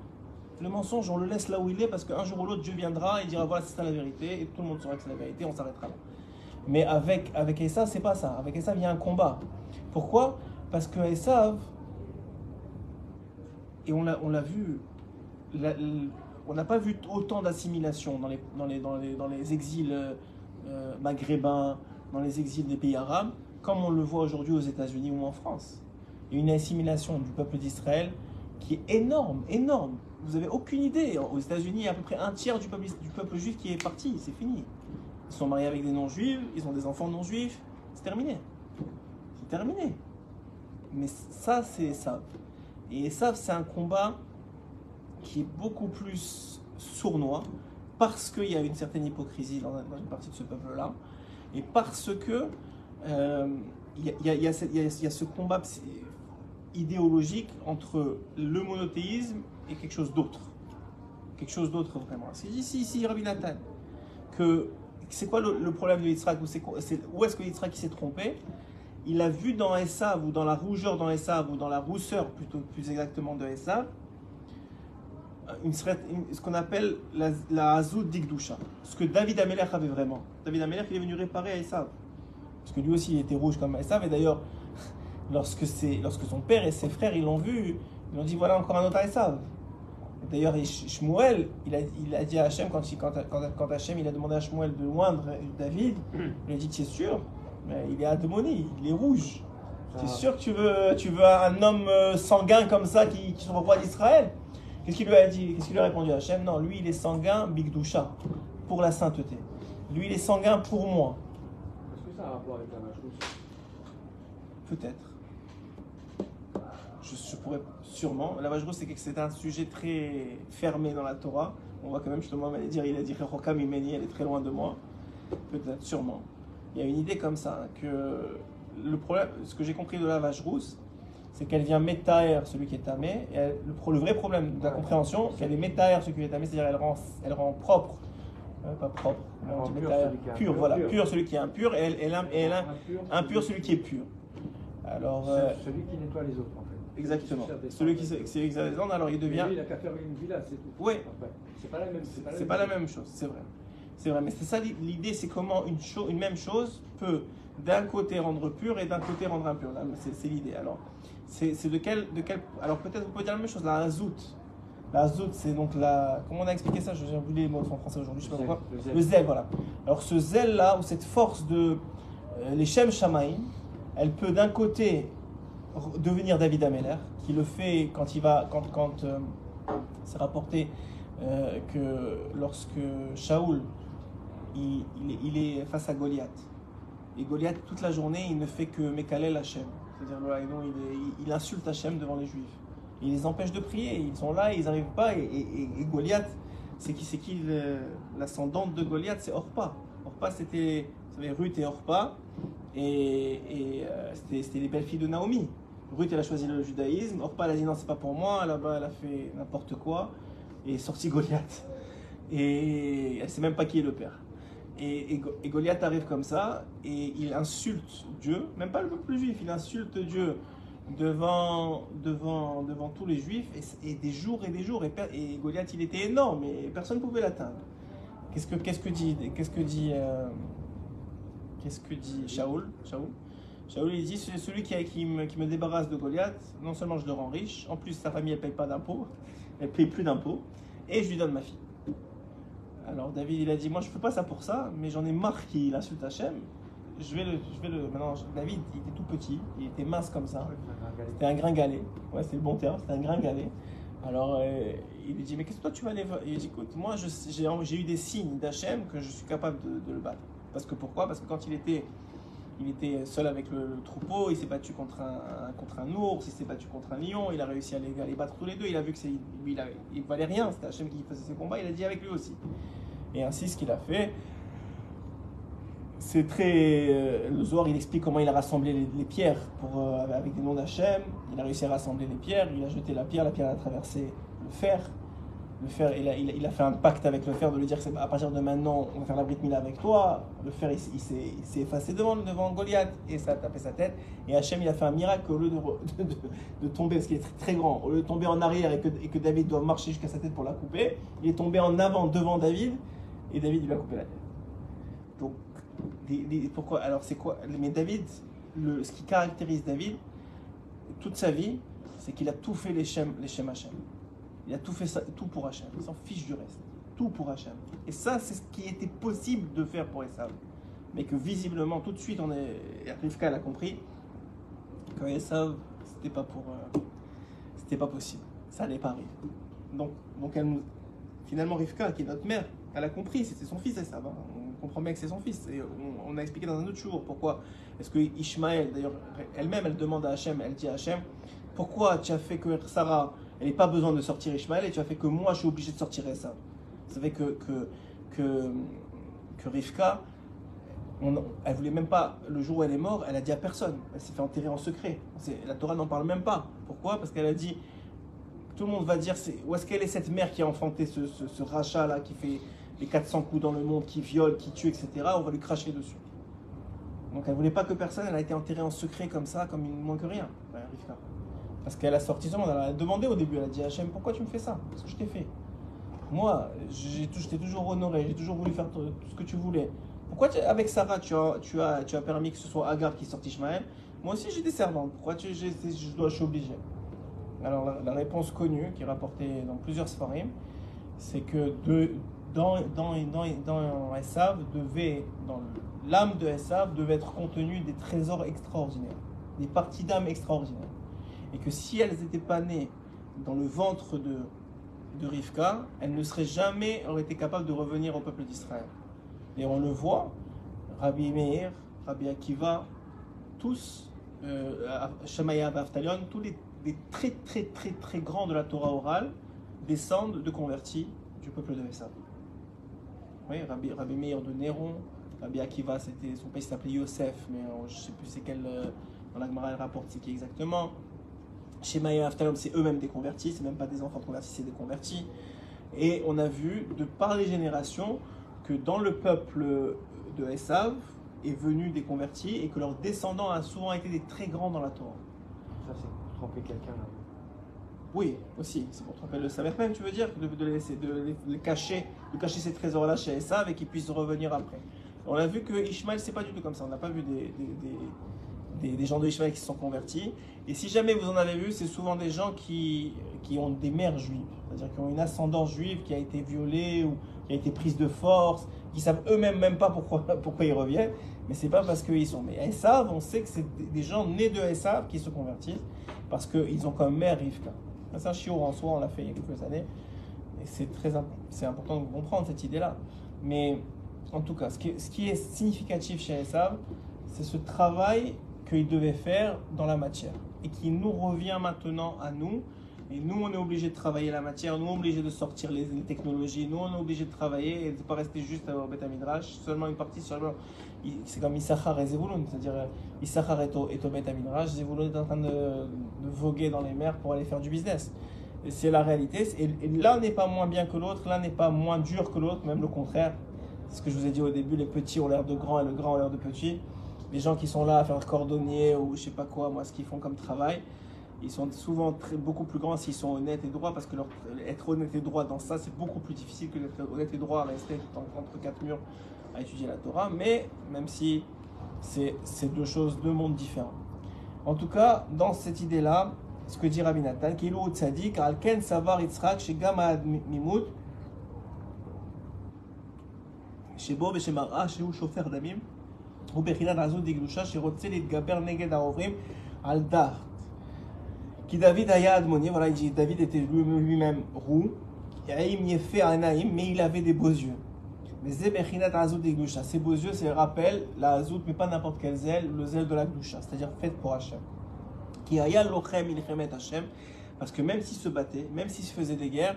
Le mensonge, on le laisse là où il est parce qu'un jour ou l'autre, Dieu viendra et dira voilà, c'est ça la vérité, et tout le monde saura que c'est la vérité, on s'arrêtera là. Mais avec, avec Esav, c'est pas ça. Avec Esav, il y a un combat. Pourquoi? Parce que Esav, et on l'a, on l'a vu, on n'a pas vu autant d'assimilation dans les, dans, les, dans, les, dans les exils euh, maghrébins, dans les exils des pays arabes, comme on le voit aujourd'hui aux États-Unis ou en France. Il y a une assimilation du peuple d'Israël qui est énorme, énorme. Vous n'avez aucune idée. Aux États-Unis, il y a à peu près un tiers du peuple, du peuple juif qui est parti, c'est fini. Ils sont mariés avec des non-juifs, ils ont des enfants non-juifs, c'est terminé. C'est terminé. Mais ça, c'est ça. Et ça, c'est un combat qui est beaucoup plus sournois parce qu'il y a une certaine hypocrisie dans, dans une partie de ce peuple-là et parce que euh, il y, y, a ce combat idéologique entre le monothéisme et quelque chose d'autre. Quelque chose d'autre vraiment. C'est ici, ici, Rabbi Nathan, que c'est quoi le, problème de Yitzhak Où, est, est-ce que Yitzhak s'est trompé? Il a vu dans Esav, ou dans la rougeur dans Esav, ou dans la rousseur plutôt plus exactement de Esav, ce qu'on appelle la, la d'Igdusha. Ce que David Amelech avait vraiment. David Amelech, il est venu réparer à Esav. Parce que lui aussi, il était rouge comme Esav. Et d'ailleurs, lorsque, lorsque son père et ses frères, ils l'ont vu, ils ont dit, voilà encore un autre Esav. D'ailleurs, Shmuel, il a, il a dit à Hachem, quand, il, quand, quand, quand Hachem il a demandé à Shmuel de loindre David, il a dit, tu es sûr? Mais il est adémonie, il est rouge. Tu es sûr que tu veux, tu veux un homme sanguin comme ça qui, qui soit roi d'Israël Qu'est-ce qu'il lui a dit Qu'est-ce qu'il lui a répondu à Hachem? Non, lui, il est sanguin, Bigdusha, pour la sainteté. Lui, il est sanguin pour moi. Ça a rapport avec la vache Peut-être. Je, je, pourrais sûrement. La vache rousse, c'est que c'est un sujet très fermé dans la Torah. On voit quand même justement, il dire, il a dit Rechokam Imeni, elle est très loin de moi. Peut-être, sûrement. Il y a une idée comme ça, que le problème, ce que j'ai compris de la vache rousse, c'est qu'elle vient métaer celui qui est tamé. Et elle, le, le, vrai problème de la compréhension, c'est qu'elle est métaer celui qui est tamé, c'est-à-dire elle rend, elle rend propre, pas propre, pur, celui pur, voilà, pur. pur celui qui est impur, et elle, elle impur, celui qui est pur. Alors, euh, celui qui nettoie les autres, en fait. Exactement. Celui qui c'est exactement. Alors il devient. Lui, il a qu'à faire une villa, c'est tout. Oui. C'est pas la même. C'est pas, pas, la même chose, c'est vrai. C'est vrai, mais c'est ça l'idée, c'est comment une, chose, une même chose peut d'un côté rendre pur et d'un côté rendre impur. C'est l'idée. Alors, c'est de quel, de quel. Alors peut-être vous pouvez dire la même chose, la azout. La azout, c'est donc la. Comment on a expliqué ça? J'ai oublié les mots en français aujourd'hui, je sais pas pourquoi. Le zèle. le zèle, voilà. Alors ce zèle-là, ou cette force de. Euh, les Shem Shamaïm, elle peut d'un côté devenir David Ameller, qui le fait quand il va. Quand, quand euh, c'est rapporté euh, que lorsque Shaoul il, il, il, est face à Goliath, et Goliath toute la journée il ne fait que Mekalel Hachem. C'est-à-dire, il, il, il, insulte Hachem devant les Juifs. Il les empêche de prier. Ils sont là, ils n'arrivent pas. Et, Goliath, c'est qui, c'est qui l'ascendante de Goliath? C'est Orpa. Orpa, c'était, Ruth et Orpa, et, et, euh, c'était, les belles filles de Naomi. Ruth, elle a choisi le judaïsme. Orpa, elle a dit non, c'est pas pour moi. Là-bas, elle a fait n'importe quoi et est sorti Goliath. Et elle sait même pas qui est le père. Et, et Goliath arrive comme ça et il insulte Dieu, même pas le peuple juif, il insulte Dieu devant, devant, devant tous les juifs et, des jours et des jours. Et, et Goliath, il était énorme et personne ne pouvait l'atteindre. Qu'est-ce que, qu'est-ce que dit, qu'est-ce que dit, euh, qu'est-ce que dit Shaoul, Shaoul? Il dit celui qui, qui, me, qui me débarrasse de Goliath, non seulement je le rends riche, en plus sa famille elle paye pas d'impôts, elle paye plus d'impôts, et je lui donne ma fille. Alors David il a dit moi je fais pas ça pour ça, mais j'en ai marre qu'il insulte Hachem. Je vais le, je vais le. Maintenant David il était tout petit, il était mince comme ça. C'était un gringalet. Ouais, c'est le bon terme, c'était un gringalet. Alors, euh, il lui dit, mais qu'est-ce que toi tu vas aller voir? Il dit, écoute, moi j'ai eu des signes d'Hachem que je suis capable de, de le battre. Parce que pourquoi? Parce que quand il était, il était seul avec le, le troupeau, il s'est battu contre un, un- contre un ours, il s'est battu contre un lion, il a réussi à les, à les battre tous les deux. Il a vu que c'est, lui, il, il valait rien, c'était Hachem qui faisait ses combats, il a dit avec lui aussi. Et ainsi, ce qu'il a fait, c'est très. euh, le Zohar, il explique comment il a rassemblé les, pierres pour, euh, avec des noms d'Hachem. Il a réussi à rassembler les pierres. Il a jeté la pierre. La pierre a traversé le fer. Le fer, il a, il a- fait un pacte avec le fer de lui dire à partir de maintenant, on va faire la Brit Mila avec toi. Le fer, il, s'est effacé devant, devant Goliath et ça a tapé sa tête. Et Hachem, il a fait un miracle au lieu de, de, tomber, parce qu'il est très, très grand, au lieu de tomber en arrière et que, et que David doit marcher jusqu'à sa tête pour la couper, il est tombé en avant devant David et David lui a coupé la tête. Donc, pourquoi Alors, c'est quoi Mais David, le, ce qui caractérise David, toute sa vie, c'est qu'il a tout fait les Shem, les Shem Hachem. Il a tout fait ça, tout pour Hachem. Il s'en fiche du reste. Tout pour Hachem. Et ça, c'est ce qui était possible de faire pour Esav. Mais que visiblement, tout de suite, on est, Rivka l'a compris, que Esav, c'était pas pour, euh, c'était pas possible. Ça allait pas arriver. Donc, donc elle nous, finalement, Rivka, qui est notre mère, elle a compris, c'était son fils Esav. hein. Comprend bien que c'est son fils. Et on, a expliqué dans un autre jour pourquoi. Est-ce que Ishmaël, d'ailleurs, elle-même, elle demande à Hachem, elle dit à Hachem, pourquoi tu as fait que Sarah, elle n'ait pas besoin de sortir Ishmaël et tu as fait que moi, je suis obligé de sortir Esav Vous savez que, que, que, Rivka, elle voulait même pas, le jour où elle est morte, elle a dit à personne. Elle s'est fait enterrer en secret. La Torah n'en parle même pas. Pourquoi? Parce qu'elle a dit, tout le monde va dire, c'est, où est-ce qu'elle est cette mère qui a enfanté ce, ce, ce rachat là, qui fait les 400 coups dans le monde, qui viole, qui tue, etc. On va lui cracher dessus. Donc elle voulait pas que personne, elle a été enterrée en secret comme ça, comme une moins que rien. Parce qu'elle a sorti son monde, elle a demandé au début, elle a dit Hachem, pourquoi tu me fais ça? Qu'est-ce que je t'ai fait Moi, j'ai je t'ai toujours honoré, j'ai toujours voulu faire tout ce que tu voulais. Pourquoi avec Sarah, tu as, tu, as, permis que ce soit Agar qui sorte Ishmaël Moi aussi j'ai des servantes, pourquoi je, dois, je suis obligé? Alors la, réponse connue, qui est rapportée dans plusieurs Sfarim, c'est que de, dans, dans, dans, dans Esav devait, dans l'âme de Esav devait être contenue des trésors extraordinaires, des parties d'âme extraordinaires. Et que si elles n'étaient pas nées dans le ventre de, de Rivka, elles ne seraient jamais auraient été capables de revenir au peuple d'Israël. Et on le voit, Rabbi Meir, Rabbi Akiva, tous, euh, Shemaya Aftalion, tous les, les très très très très grands de la Torah orale descendent de convertis du peuple de Esav. Oui, Rabbi, Rabbi Meir de Néron, Rabbi Akiva, c'était, son pays s'appelait Yosef, mais euh, je ne sais plus c'est quel, euh, dans la Gemara elle rapporte c'est qui exactement. Shemaya et Avtalom, c'est eux-mêmes des convertis, c'est même pas des enfants convertis, c'est des convertis. Et on a vu, de par les générations, que dans le peuple de Esav est venu des convertis et que leurs descendants ont souvent été des très grands dans la Torah. Ça, c'est tromper quelqu'un. là. Oui, aussi, c'est pour tromper le savoir même, tu veux dire, de, de laisser, de, cacher, de cacher ces trésors-là chez Esav et qu'ils puissent revenir après. On a vu que Ishmael, c'est pas du tout comme ça. On n'a pas vu des, gens de Ishmael qui se sont convertis. Et si jamais vous en avez vu, c'est souvent des gens qui, ont des mères juives, c'est-à-dire qui ont une ascendance juive qui a été violée ou qui a été prise de force, qui savent eux-mêmes même pas pourquoi, ils reviennent. Mais c'est pas parce qu'ils sont. Mais Esav, on sait que c'est des- des gens nés de Esav qui se convertissent parce qu'ils ont comme mère Rivka. Ça, chiot en soi, on l'a fait il y a quelques années. Et c'est très important de comprendre cette idée-là. Mais en tout cas, ce qui est, ce qui est significatif chez Esav, c'est ce travail qu'il devait faire dans la matière. Et qui nous revient maintenant à nous Et nous, on est obligé de travailler la matière, nous, on est obligé de sortir les, technologies, nous, on est obligé de travailler et de ne pas rester juste au Beth Midrash, seulement une partie, seulement. C'est comme Issachar et Zevulun, c'est-à-dire Issachar est au, est au Midrash, Zevulun est en train de, de voguer dans les mers pour aller faire du business. C'est la réalité. Et, l'un n'est pas moins bien que l'autre, l'un n'est pas moins dur que l'autre, même le contraire. C'est ce que je vous ai dit au début, les petits ont l'air de grands et le grand a l'air de petit. Les gens qui sont là à faire cordonnier ou je sais pas quoi, moi, ce qu'ils font comme travail, ils sont souvent très, beaucoup plus grands s'ils sont honnêtes et droits, parce que leur, être honnête et droit dans ça, c'est beaucoup plus difficile que d'être honnête et droit à rester entre quatre murs à étudier la Torah. Mais même si c'est deux choses, deux mondes différents. En tout cas, dans cette idée-là, ce que dit Rabbi Nathan, qui tzadik, alken savar itzrak chez gamad mimut, chez bob et chez mara, chez ou chauffeur d'amim, ou bechinat azou diglusha, chez rotzel itgaber neged aovrim, al dar. Qui David Ayad voilà, il dit David était lui-même roux, mais il avait des beaux yeux. Mais Ces beaux yeux, c'est le rappel, la azout, mais pas n'importe quel zèle, le zèle de la gdoucha, c'est-à-dire faite pour Hachem. Qui Ayad lochem ilchemet Hachem, parce que même s'il se battait, même s'il se faisait des guerres,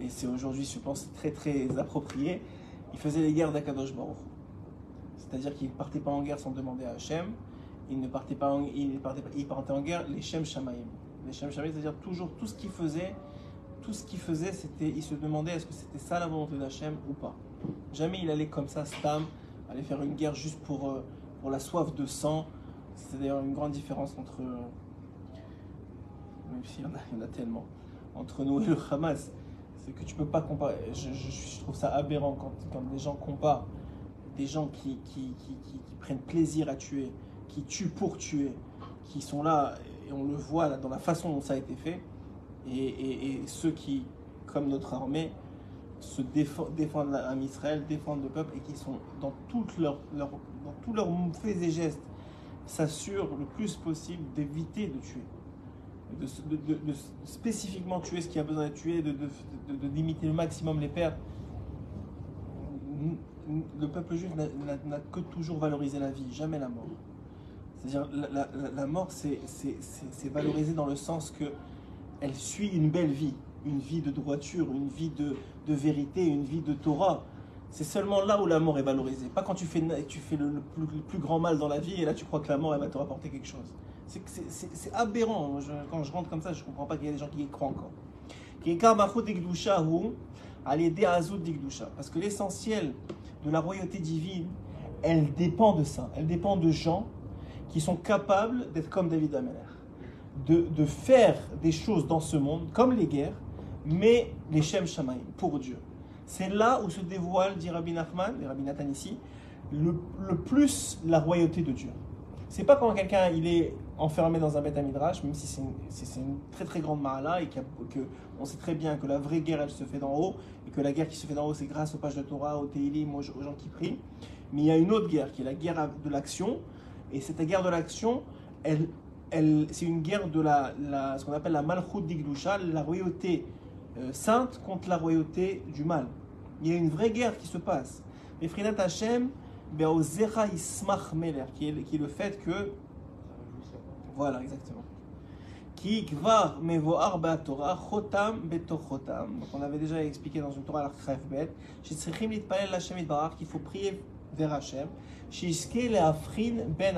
et c'est aujourd'hui, je pense, très très approprié, il faisait les guerres d'Akadosh Baruch. C'est-à-dire qu'il ne partait pas en guerre sans demander à Hachem, il ne partait pas en, il partait, il partait en guerre les Shem Shamaim. Les Shem c'est-à-dire toujours tout ce qu'il faisait, tout ce qu'il faisait, c'était, il se demandait est-ce que c'était ça la volonté d'Hachem ou pas. Jamais il allait comme ça, stam, aller faire une guerre juste pour, euh, pour la soif de sang. C'est d'ailleurs une grande différence entre, euh, même s'il y y en a tellement, entre nous et le Hamas. C'est que tu peux pas comparer. Je, trouve ça aberrant quand, quand des gens comparent des gens qui, qui- qui prennent plaisir à tuer, qui tuent pour tuer, qui sont là, et on le voit dans la façon dont ça a été fait, et, ceux qui, comme notre armée, se défend- défendent l'âme Israël, défendent le peuple, et qui sont dans, dans tous leurs faits et gestes, s'assurent le plus possible d'éviter de tuer. De, spécifiquement tuer ce qui a besoin d'être tué, de, limiter le maximum les pertes. Le peuple juif n'a que toujours valorisé la vie, jamais la mort. C'est-à-dire, la, mort, c'est valorisé dans le sens que elle suit une belle vie, une vie de droiture, une vie de, de vérité, une vie de Torah. C'est seulement là où la mort est valorisée. Pas quand tu fais, tu fais le, plus, grand mal dans la vie et là tu crois que la mort elle va te rapporter quelque chose. C'est aberrant. Quand je rentre comme ça, je comprends pas qu'il y ait des gens qui y croient encore. Parce que l'essentiel de la royauté divine, elle dépend de ça. Elle dépend de gens qui sont capables d'être comme David Ameller. De, de faire des choses dans ce monde, comme les guerres, mais les Shem Shamaim, pour Dieu. C'est là où se dévoile, dit Rabbi Nachman, et Rabbi Nathan ici, le, le plus la royauté de Dieu. C'est pas quand quelqu'un il est enfermé dans un Beth Midrash, même si c'est une, une très très grande mahala et a- que on sait très bien que la vraie guerre elle se fait d'en haut et que la guerre qui se fait d'en haut c'est grâce aux pages de Torah, aux Teilim, aux, aux gens qui prient. Mais il y a une autre guerre qui est la guerre de l'action et cette guerre de l'action, elle, elle, c'est une guerre de la, la- ce qu'on appelle la Malchut Digdusha, la royauté euh, sainte contre la royauté du mal. Il y a une vraie guerre qui se passe. Mais Frinat Hashem, Be'ozecha Ismach Meler, qui est, le fait que voilà, exactement. Qui kvar mevoar Torah chotam betor chotam. Donc on avait déjà expliqué dans une Torah al bet. Shetzrichim litpalel Hashem qu'il faut prier vers leafrin ben.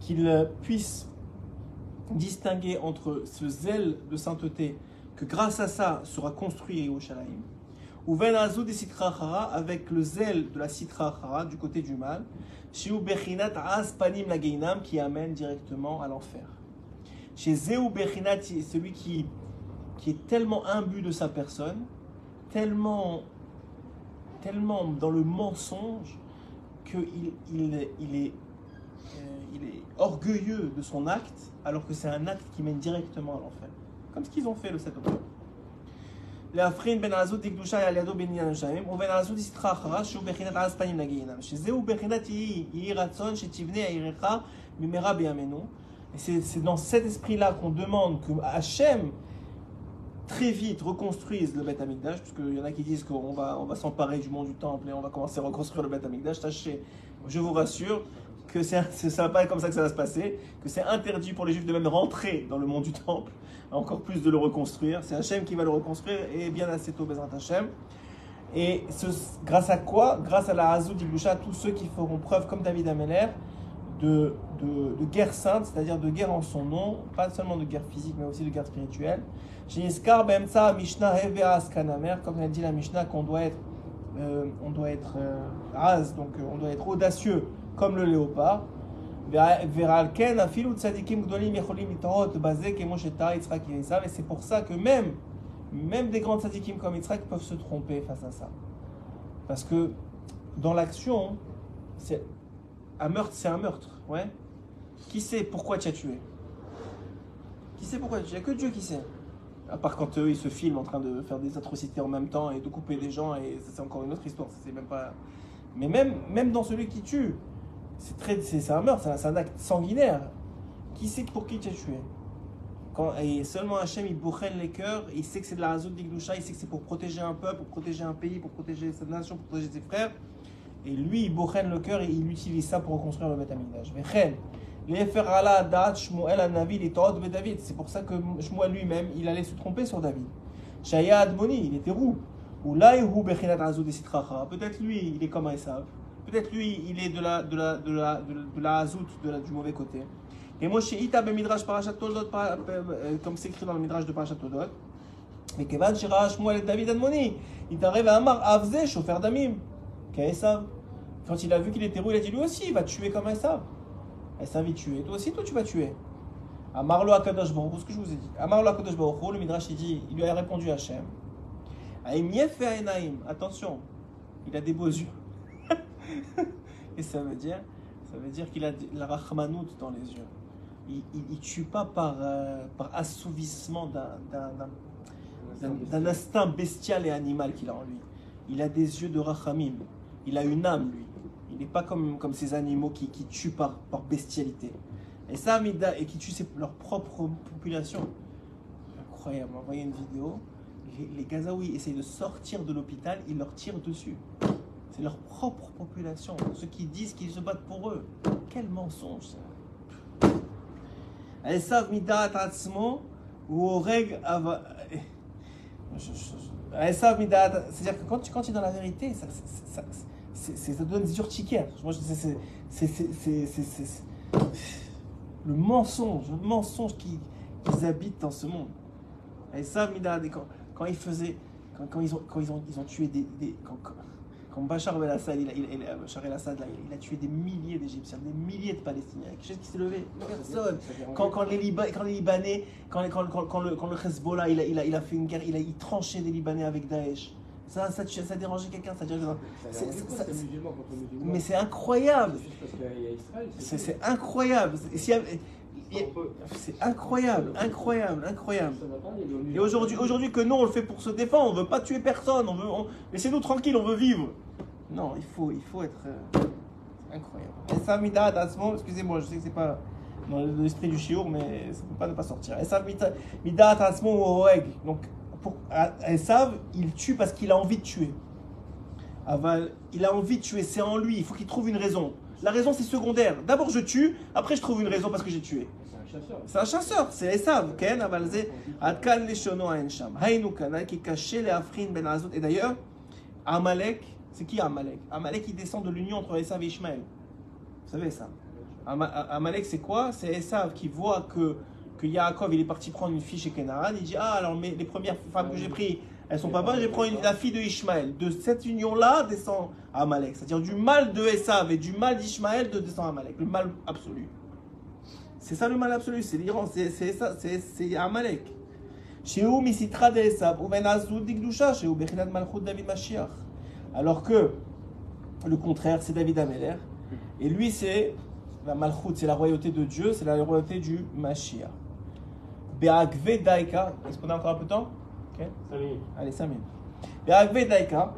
Qu'il puisse distinguer entre ce zèle de sainteté que grâce à ça sera construit Yerushalayim. Ou ben azud avec le zèle de la sitra achara du côté du mal. Shiu Bechinat Az Panim la Geinam qui amène directement à l'enfer. Chez Zéu Bechinat, celui qui, qui est tellement imbu de sa personne, tellement, tellement dans le mensonge, qu'il il, il est, euh, il est orgueilleux de son acte, alors que c'est un acte qui mène directement à l'enfer. Comme ce qu'ils ont fait le 7 octobre. להבחין בין העזות דקדושה על ידו בעניין השמים ובין העזות סטרה אחרה שהוא בחינת עז פנים לגיהינם שזהו בחינת יהי, יהי רצון שתבנה עירך במהרה בימינו et c'est c'est dans cet esprit-là qu'on demande que Hachem très vite reconstruise le Beth Amikdash, parce qu'il y en a qui disent qu'on va, s'emparer du mont du temple et on va commencer à reconstruire le Beth Amikdash. Sachez, je vous rassure, que ça va pas être comme ça que ça va se passer, que c'est interdit pour les juifs de même rentrer dans le monde du temple, encore plus de le reconstruire. C'est Hachem qui va le reconstruire et bien assez tôt, Bezrat Hachem. Et ce- grâce à quoi? Grâce à la Hazout d'Iglusha, tous ceux qui feront preuve, comme David Ameller, de, de, de guerre sainte, c'est-à-dire de guerre en son nom, pas seulement de guerre physique, mais aussi de guerre spirituelle. Skanamer, comme elle dit la Mishnah, qu'on doit être, euh, on doit être euh, ras, donc euh, on doit être audacieux comme le léopard. Et c'est pour ça que même, même des grands tzadikim comme Yitzhak peuvent se tromper face à ça. Parce que dans l'action, c'est un meurtre, c'est un meurtre, ouais. Qui sait pourquoi tu as tué? Qui sait pourquoi tu as tué? Il n'y a que Dieu qui sait. À part quand eux, ils se filment en train de faire des atrocités en même temps et de couper des gens, et ça, c'est encore une autre histoire. C'est même pas. Mais même, même dans celui qui tue, c'est très, c'est un meurtre, c'est un, acte sanguinaire. Qui sait pour qui tu as tué? Quand, Et seulement Hachem, il bourrène les cœurs, il sait que c'est de la Hazout d'Igdusha, il sait que c'est pour protéger un peuple, pour protéger un pays, pour protéger sa nation, pour protéger ses frères. Et lui, il bourrène le cœur et il utilise ça pour reconstruire le Beth C'est pour ça que Shmuel lui-même, il allait se tromper sur David. Shaya Admoni, il était roux. Ou. Peut-être lui, il est comme Esav. Peut-être lui, il est de la, de la, de la, de la, Hazout, de la, du mauvais côté. Et Moshe Ita ben Midrash Parashat Toldot, euh, comme c'est écrit dans le Midrash de Parashat Toldot. Mais Kevan Shira Shmuel et David Admoni, il t'arrive à Amar Avze, chauffeur d'Amim, qu'Esav. Quand il a vu qu'il était roux, il a dit lui aussi, il va tuer comme Esav. Esav, il tuer. Toi aussi, toi, tu vas tuer. Amarlo Akadosh Baruch ce que je vous ai dit. Amarlo Akadosh Baruch le Midrash, il dit, il lui a répondu à Hachem. Et Aïnaïm, attention, il a des beaux yeux. Et ça veut dire, ça veut dire qu'il a de la rachmanout dans les yeux. Il, il, il tue pas par, euh, par assouvissement d'un instinct bestial et animal qu'il a en lui. Il a des yeux de rachamim. Il a une âme, lui. Il n'est pas comme, comme ces animaux qui, qui tuent par, par bestialité. Et ça, et qui tuent leur propre population. Incroyable. Envoyé une vidéo. Les, les Gazaouis essayent de sortir de l'hôpital, ils leur tirent dessus. C'est leur propre population. Ceux qui disent qu'ils se battent pour eux. Quel mensonge, ça. C'est-à-dire que quand tu, quand es dans la vérité, ça, c'est ça donne des urticaires. Moi, c'est le mensonge, le mensonge qui, qui habitent dans ce monde. Et ça, Midad, quand, quand ils faisaient, quand, quand, ils, ont, quand ils, ont, ils ont tué des, des quand, quand Bachar el-Assad, il, il, il, Bachar el -Assad, il, a tué des milliers d'Égyptiens, des milliers de Palestiniens. Quelque chose qui s'est levé? Personne. Quand, quand, les Libanais, quand les Libanais, quand, quand, quand, le, quand le Hezbollah, il a, il, a, il a fait une guerre, il a il tranchait des Libanais avec Daesh. Ça, ça, ça, ça a dérangé quelqu'un, ça contre musulman. Mais c'est incroyable. C'est incroyable. C'est incroyable, incroyable, incroyable. Et aujourd'hui, aujourd'hui que nous on le fait pour se défendre, on veut pas tuer personne, on veut, on- laissez-nous tranquille, on veut vivre. Non, il faut, il faut être euh, incroyable. Et ça, Dasmo, excusez-moi, je sais que c'est pas dans l'esprit du chiour, mais ça peut pas ne pas sortir. Et ça, Mida, Mida, Dasmo, Oeg. Donc, pour, savent, il tue parce qu'il a envie de tuer. Ah ben, il a envie de tuer, c'est en lui, il faut qu'il trouve une raison. La raison, c'est secondaire. D'abord, je tue, après, je trouve une raison parce que j'ai tué. C'est un chasseur, c'est Esav, Ken, Avalze, Adkan Leshono Aensham, Hainu qui cachait les Afrin Ben Azot. Et d'ailleurs, Amalek, c'est qui Amalek? Amalek, il descend de l'union entre Esav et Ishmael. Vous savez ça Amalek, c'est quoi? C'est Esav qui voit que que Yaakov il est parti prendre une fille chez Kenaran. Il dit Ah alors mes- les premières femmes que j'ai prises, elles sont pas bonnes, je vais prendre une- la fille de Ishmaël. De cette union-là descend Amalek. C'est-à-dire du mal de Esav et du mal d'Ishmaël de descend Amalek. Le mal absolu. C'est ça le mal absolu, c'est l'Iran, c'est ça, c'est Amalek. Alors que le contraire, c'est David Ameler. Et lui, c'est la Malchut, c'est la royauté de Dieu, c'est la royauté du Mashiach. Be'agve Daika, est-ce qu'on a encore un peu de temps Ok. Allez, 5 minutes. Be'agve Daika,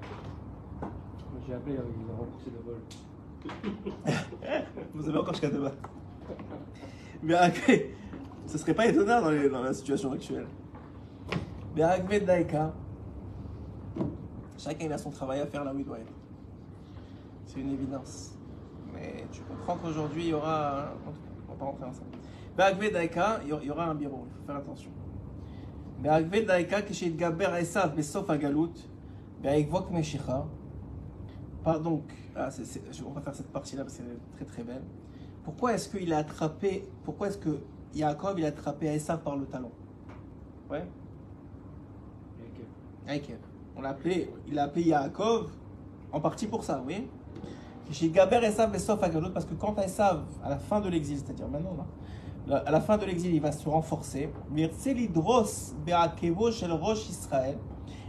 J'ai appelé, euh, ils ont repoussé le vol. Vous avez encore jusqu'à demain. Be'agve, ce serait pas étonnant dans, les- dans la situation actuelle. Be'agve Daika, chacun il a son travail à faire là où il doit être. C'est une évidence. Mais tu comprends qu'aujourd'hui, il y aura. On va pas rentrer dans ça. Be'agve Daika, il y aura un bureau, il faut faire attention. Be'agve Daika, Keshitgaber Esav, Besof Agalout, Be'aigvok Meshicha. Pardon, ah, c est, c est, on va faire cette partie-là parce qu'elle est très très belle. Pourquoi est-ce qu'il a attrapé, pourquoi est-ce que Yaakov il a attrapé Esav par le talon? Ouais Yaakov. On l'appelait, il l'a appelé Yaakov en partie pour ça, oui. Chez Gaber Esav, Besof Agalout, parce que quand Esav, à la fin de l'exil, c'est-à-dire maintenant, là, à la fin de l'exil, il va se renforcer.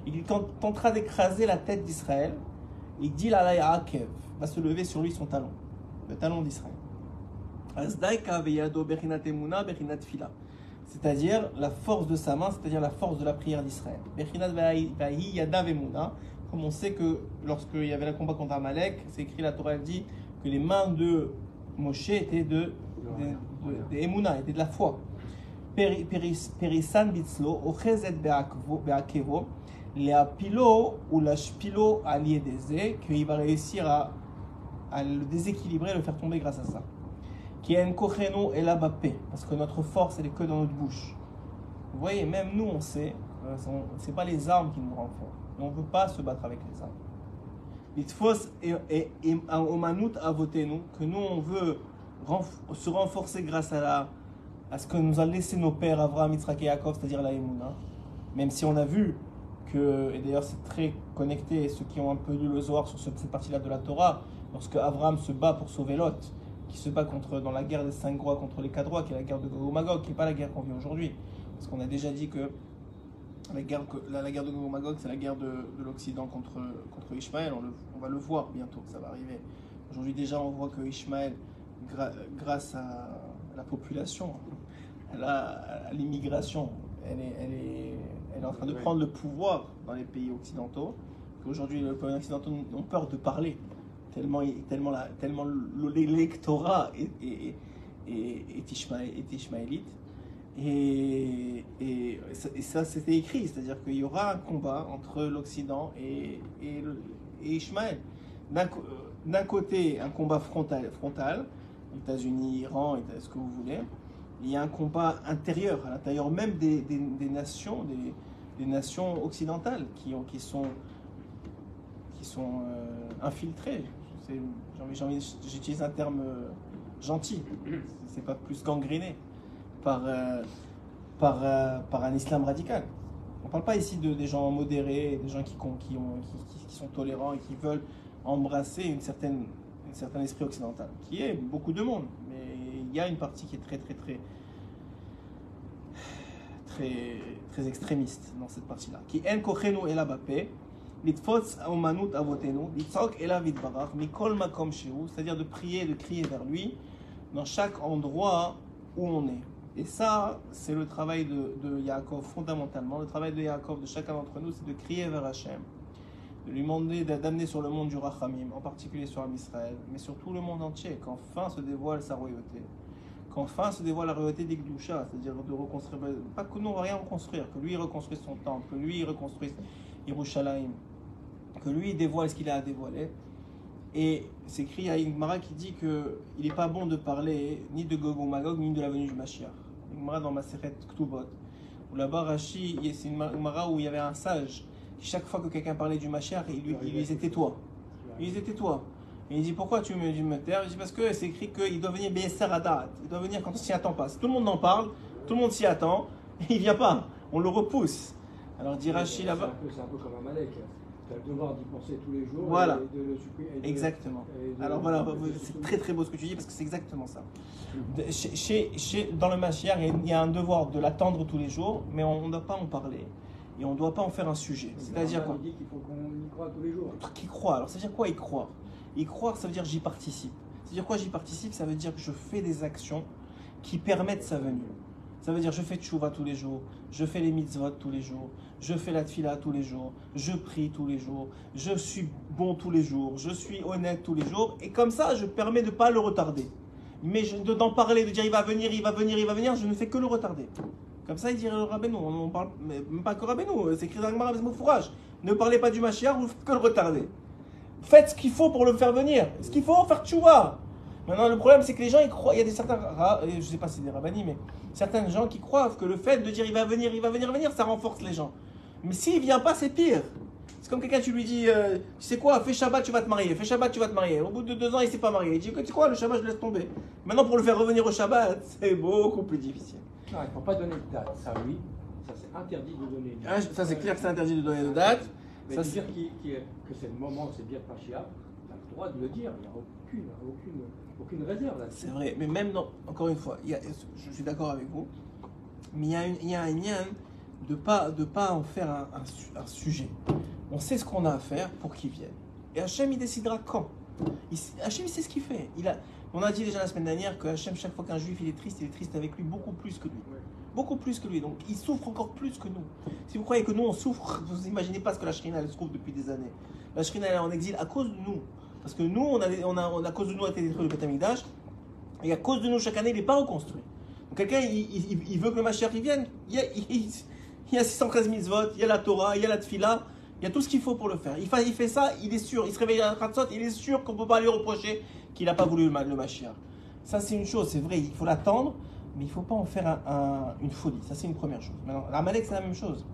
Il tentera d'écraser la tête d'Israël. Il dit la Yaakev, va se lever sur lui son talon, le talon d'Israël. C'est-à-dire la force de sa main, c'est-à-dire la force de la prière d'Israël. Comme on sait que lorsqu'il y avait le combat contre Amalek, c'est écrit, la Torah elle dit que les mains de Moshe étaient de, de, de, de Emouna, étaient de la foi. Peri- peris- Perisan bitzlo, ochezet be'akevo, le'apilo ou l'ashpilo à liedeze, qu'il va réussir à, à le déséquilibrer, le faire tomber grâce à ça. Qui en kocheno et la parce que notre force elle est que dans notre bouche. Vous voyez, même nous on sait, euh, c'est pas les armes qui nous rendent forts. On ne veut pas se battre avec les armes. Litfos et, et, et omanut avotenu, que nous on veut se renforcer grâce à, à ce que nous a laissé nos pères Abraham, Yitzhak et Yaakov, c'est-à-dire la Emouna. Même si on a vu que, et d'ailleurs c'est très connecté, ceux qui ont un peu lu le Zohar sur ce- cette partie-là de la Torah, lorsque Abraham se bat pour sauver Lot, qui se bat contre, dans la guerre des cinq rois contre les quatre rois, qui est la guerre de Gog Magog, qui n'est pas la guerre qu'on vit aujourd'hui. Parce qu'on a déjà dit que la guerre, la, de Gog Magog, c'est la guerre de, de l'Occident contre, contre Ishmaël. On, on va le voir bientôt, ça va arriver. Aujourd'hui déjà, on voit que Ishmaël, gra- grâce à la population, à l'immigration, elle est, elle, est, elle est en train de prendre le pouvoir dans les pays occidentaux. Aujourd'hui, les pays occidentaux ont peur de parler, tellement, tellement, la- tellement le- l'électorat est, est, est, est ishmaé- est ishmaélite. Et, et, ça- et ça, c'était écrit, c'est-à-dire qu'il y aura un combat entre l'Occident et, et, et Ishmaël. Euh, d'un côté, un combat frontal, frontal États-Unis, Iran, ce que vous voulez. Il y a un combat intérieur, à l'intérieur même des, des- nations, des, nations occidentales qui, ont, qui sont, qui sont euh, infiltrées. J'utilise un terme euh, gentil, c'est pas plus gangréné par, euh, par, euh, par un islam radical. On ne parle pas ici de, des gens modérés, des gens qui- qui sont tolérants et qui veulent embrasser une certaine, certain esprit occidental, qui est beaucoup de monde, mais il y a une partie qui est très très très très, très extrémiste dans cette partie-là. Qui en kochenu el abapé, litfotz omanut avotenu, litzok elav itbarach, mikol makom shehu, c'est-à-dire de prier, de crier vers lui, dans chaque endroit où on est. Et ça, c'est le travail de, de Yaakov fondamentalement. Le travail de Yaakov, de chacun d'entre nous, c'est de crier vers Hachem, de lui demander d'amener sur le monde du Rachamim, en particulier sur Israël, mais sur tout le monde entier, qu'enfin se dévoile sa royauté. Qu'enfin se dévoile la royauté d'Igdusha, c'est-à-dire de reconstruire, pas que nous on va rien reconstruire, que lui reconstruise son temple, que lui reconstruise Yerushalayim, que lui dévoile ce qu'il a à dévoiler. Et c'est écrit à Igmara qui dit qu'il n'est pas bon de parler ni de Gog ou Magog, ni de la venue du Mashiach. Igmara dans Maseret Ktubot. Où là-bas, Rashi, c'est une où il y avait un sage, chaque fois que quelqu'un parlait du Mashiach, il lui, il lui disait tais-toi. Il disait tais-toi. Et il dit pourquoi tu me, tu me taire Il dit parce que c'est écrit qu'il doit venir Be'eser Adat. Il doit venir quand on s'y attend pas. Si tout le monde en parle, tout le monde s'y attend, et il vient pas. On le repousse. Alors dit C'est là-bas. un peu- C'est un peu comme un Malek. Tu as le devoir d'y penser tous les jours. Voilà. et de le supprimer- et de- Exactement. et de- Alors voilà, c'est très très beau ce que tu dis parce que c'est exactement ça. De- chez, chez- dans le Mashiach, il y a- il y a un devoir de l'attendre tous les jours, mais on ne doit pas en parler. Et on ne doit pas en faire un sujet. C'est-à-dire qu'on quoi dit qu'il faut qu'on y croit tous les jours. Qui croit Alors ça veut dire quoi y croire? Y croire, ça veut dire j'y participe. Ça veut dire quoi j'y participe? Ça veut dire que je fais des actions qui permettent sa venue. Ça veut dire je fais tchouva tous les jours, je fais les mitzvot tous les jours, je fais la tfila tous les jours, je prie tous les jours, je suis bon tous les jours, je suis honnête tous les jours, et comme ça je permets de ne pas le retarder. Mais d'en parler, de dire il va venir, il va venir, il va venir, je ne fais que le retarder. Comme ça il dirait le Rabbeinu, on ne parle même pas que Rabbeinu, c'est écrit dans le fourrage. Ne parlez pas du Mashiach, vous faites que le retarder. Faites ce qu'il faut pour le faire venir. Ce qu'il faut, faire tchouva. Maintenant, le problème, c'est que les gens, ils croient, il y a des certains, euh, je sais pas si c'est des rabbinis, mais certains gens qui croient que le fait de dire il va venir, il va venir, venir, ça renforce les gens. Mais s'il vient pas, c'est pire. C'est comme quelqu'un, tu lui dis, euh, tu sais quoi, fais Shabbat, tu vas te marier, fais Shabbat, tu vas te marier. Au bout de deux ans, il s'est pas marié. Il dit, tu sais quoi, le Shabbat, je laisse tomber. Maintenant, pour le faire revenir au Shabbat, c'est beaucoup plus difficile. Non, il ne faut pas donner de date. Ça, oui, ça c'est interdit de donner une Ah, date. ça, c'est clair que c'est interdit de donner de date. Mais Ça, de dire que c'est le moment, c'est bien Pachia, tu as le droit de le dire. Il n'y a aucune, aucune, aucune réserve là-dessus. C'est vrai, mais même dans, encore une fois, il y a- je suis d'accord avec vous, mais il y a, y un lien de pas de pas en faire un, un su- un sujet. On sait ce qu'on a à faire pour qu'il vienne. Et Hachem, il décidera quand. Il, Hachem, il sait ce qu'il fait. Il a, on a dit déjà la semaine dernière que Hachem, chaque fois qu'un juif il est triste, il est triste avec lui beaucoup plus que lui. Ouais. Beaucoup plus que lui. Donc il souffre encore plus que nous. Si vous croyez que nous on souffre, vous imaginez pas ce que la Shrina elle souffre depuis des années. La Shrina elle est en exil à cause de nous. Parce que nous, on a, on a, on a- à cause de nous a été détruit le Beth Amikdash. Et à cause de nous, chaque année, il n'est pas reconstruit. Donc quelqu'un, il, il- il veut que le Mashiach il vienne. Il y, a, il, y a 613 mitzvot, il y a la Torah, il y a la Tfila, il y a tout ce qu'il faut pour le faire. Il fait, ça, il est sûr, il se réveille à Khatsot, il est sûr qu'on ne peut pas lui reprocher qu'il n'a pas voulu le, le Mashiach. Ça, c'est une chose, c'est vrai, il faut l'attendre, mais il ne faut pas en faire un- un- une folie. Ça, c'est une première chose. Maintenant, Amalek, c'est la même chose.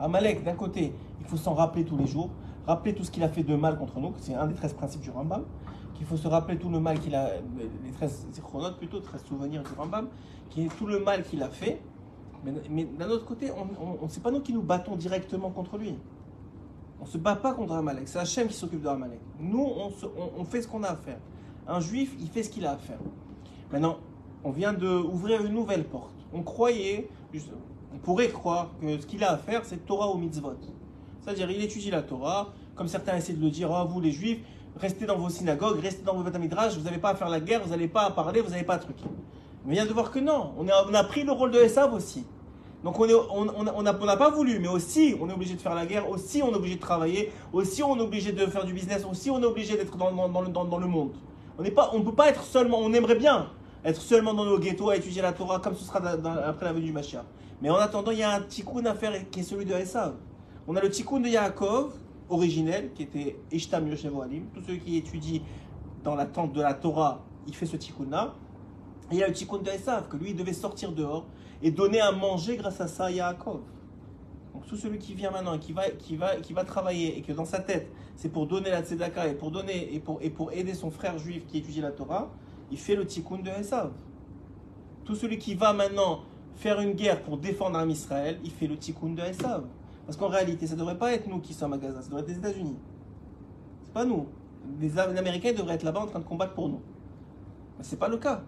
Amalek, d'un côté, il faut s'en rappeler tous les jours, rappeler tout ce qu'il a fait de mal contre nous, c'est un des 13 principes du Rambam, qu'il faut se rappeler tout le mal qu'il a, les 13 chronotes plutôt, 13 souvenirs du Rambam, qui est tout le mal qu'il a fait. Mais, d'un autre côté, on, on, pas nous qui nous battons directement contre lui. On se bat pas contre Amalek, c'est Hachem qui s'occupe de Amalek. Nous, on, fait ce qu'on a à faire. Un juif, il fait ce qu'il a à faire. Maintenant, on vient d'ouvrir une nouvelle porte. On croyait, on pourrait croire que ce qu'il a à faire, c'est Torah ou mitzvot. C'est-à-dire, il étudie la Torah, comme certains essaient de le dire, Ah, vous les juifs, restez dans vos synagogues, restez dans vos Beth Midrash, vous n'avez pas à faire la guerre, vous n'avez pas à parler, vous n'avez pas à truquer. Mais on vient de voir que non, on a, on a pris le rôle de Esav aussi. Donc on n'a pas voulu, mais aussi on est obligé de faire la guerre, aussi on est obligé de travailler, aussi on est obligé de faire du business, aussi on est obligé d'être dans, le, monde. On on peut pas être seulement, on aimerait bien être seulement dans nos ghettos à étudier la Torah comme ce sera après la venue du Mashiach. Mais en attendant, il y a un tikkun à faire qui est celui de Esav. On a le tikkun de Yaakov, originel, qui était Ishtam Yoshevo Alim. Tous ceux qui étudient dans la tente de la Torah, il fait ce tikkun-là. Et il y a le tikkun de Esav, que lui, il devait sortir dehors et donner à manger grâce à ça à Yaakov. Donc tout celui qui vient maintenant et qui va, qui va, qui va travailler et que dans sa tête, c'est pour donner la tzedaka et pour, donner, et, pour, et pour aider son frère juif qui étudie la Torah, il fait le tikkun de Esav. Tout celui qui va maintenant faire une guerre pour défendre un Israël, il fait le tikkun de Esav. Parce qu'en réalité, ça ne devrait pas être nous qui sommes à Gaza, ça devrait être les États-Unis. C'est pas nous. Les, Américains devraient être là-bas en train de combattre pour nous. Mais c'est pas le cas.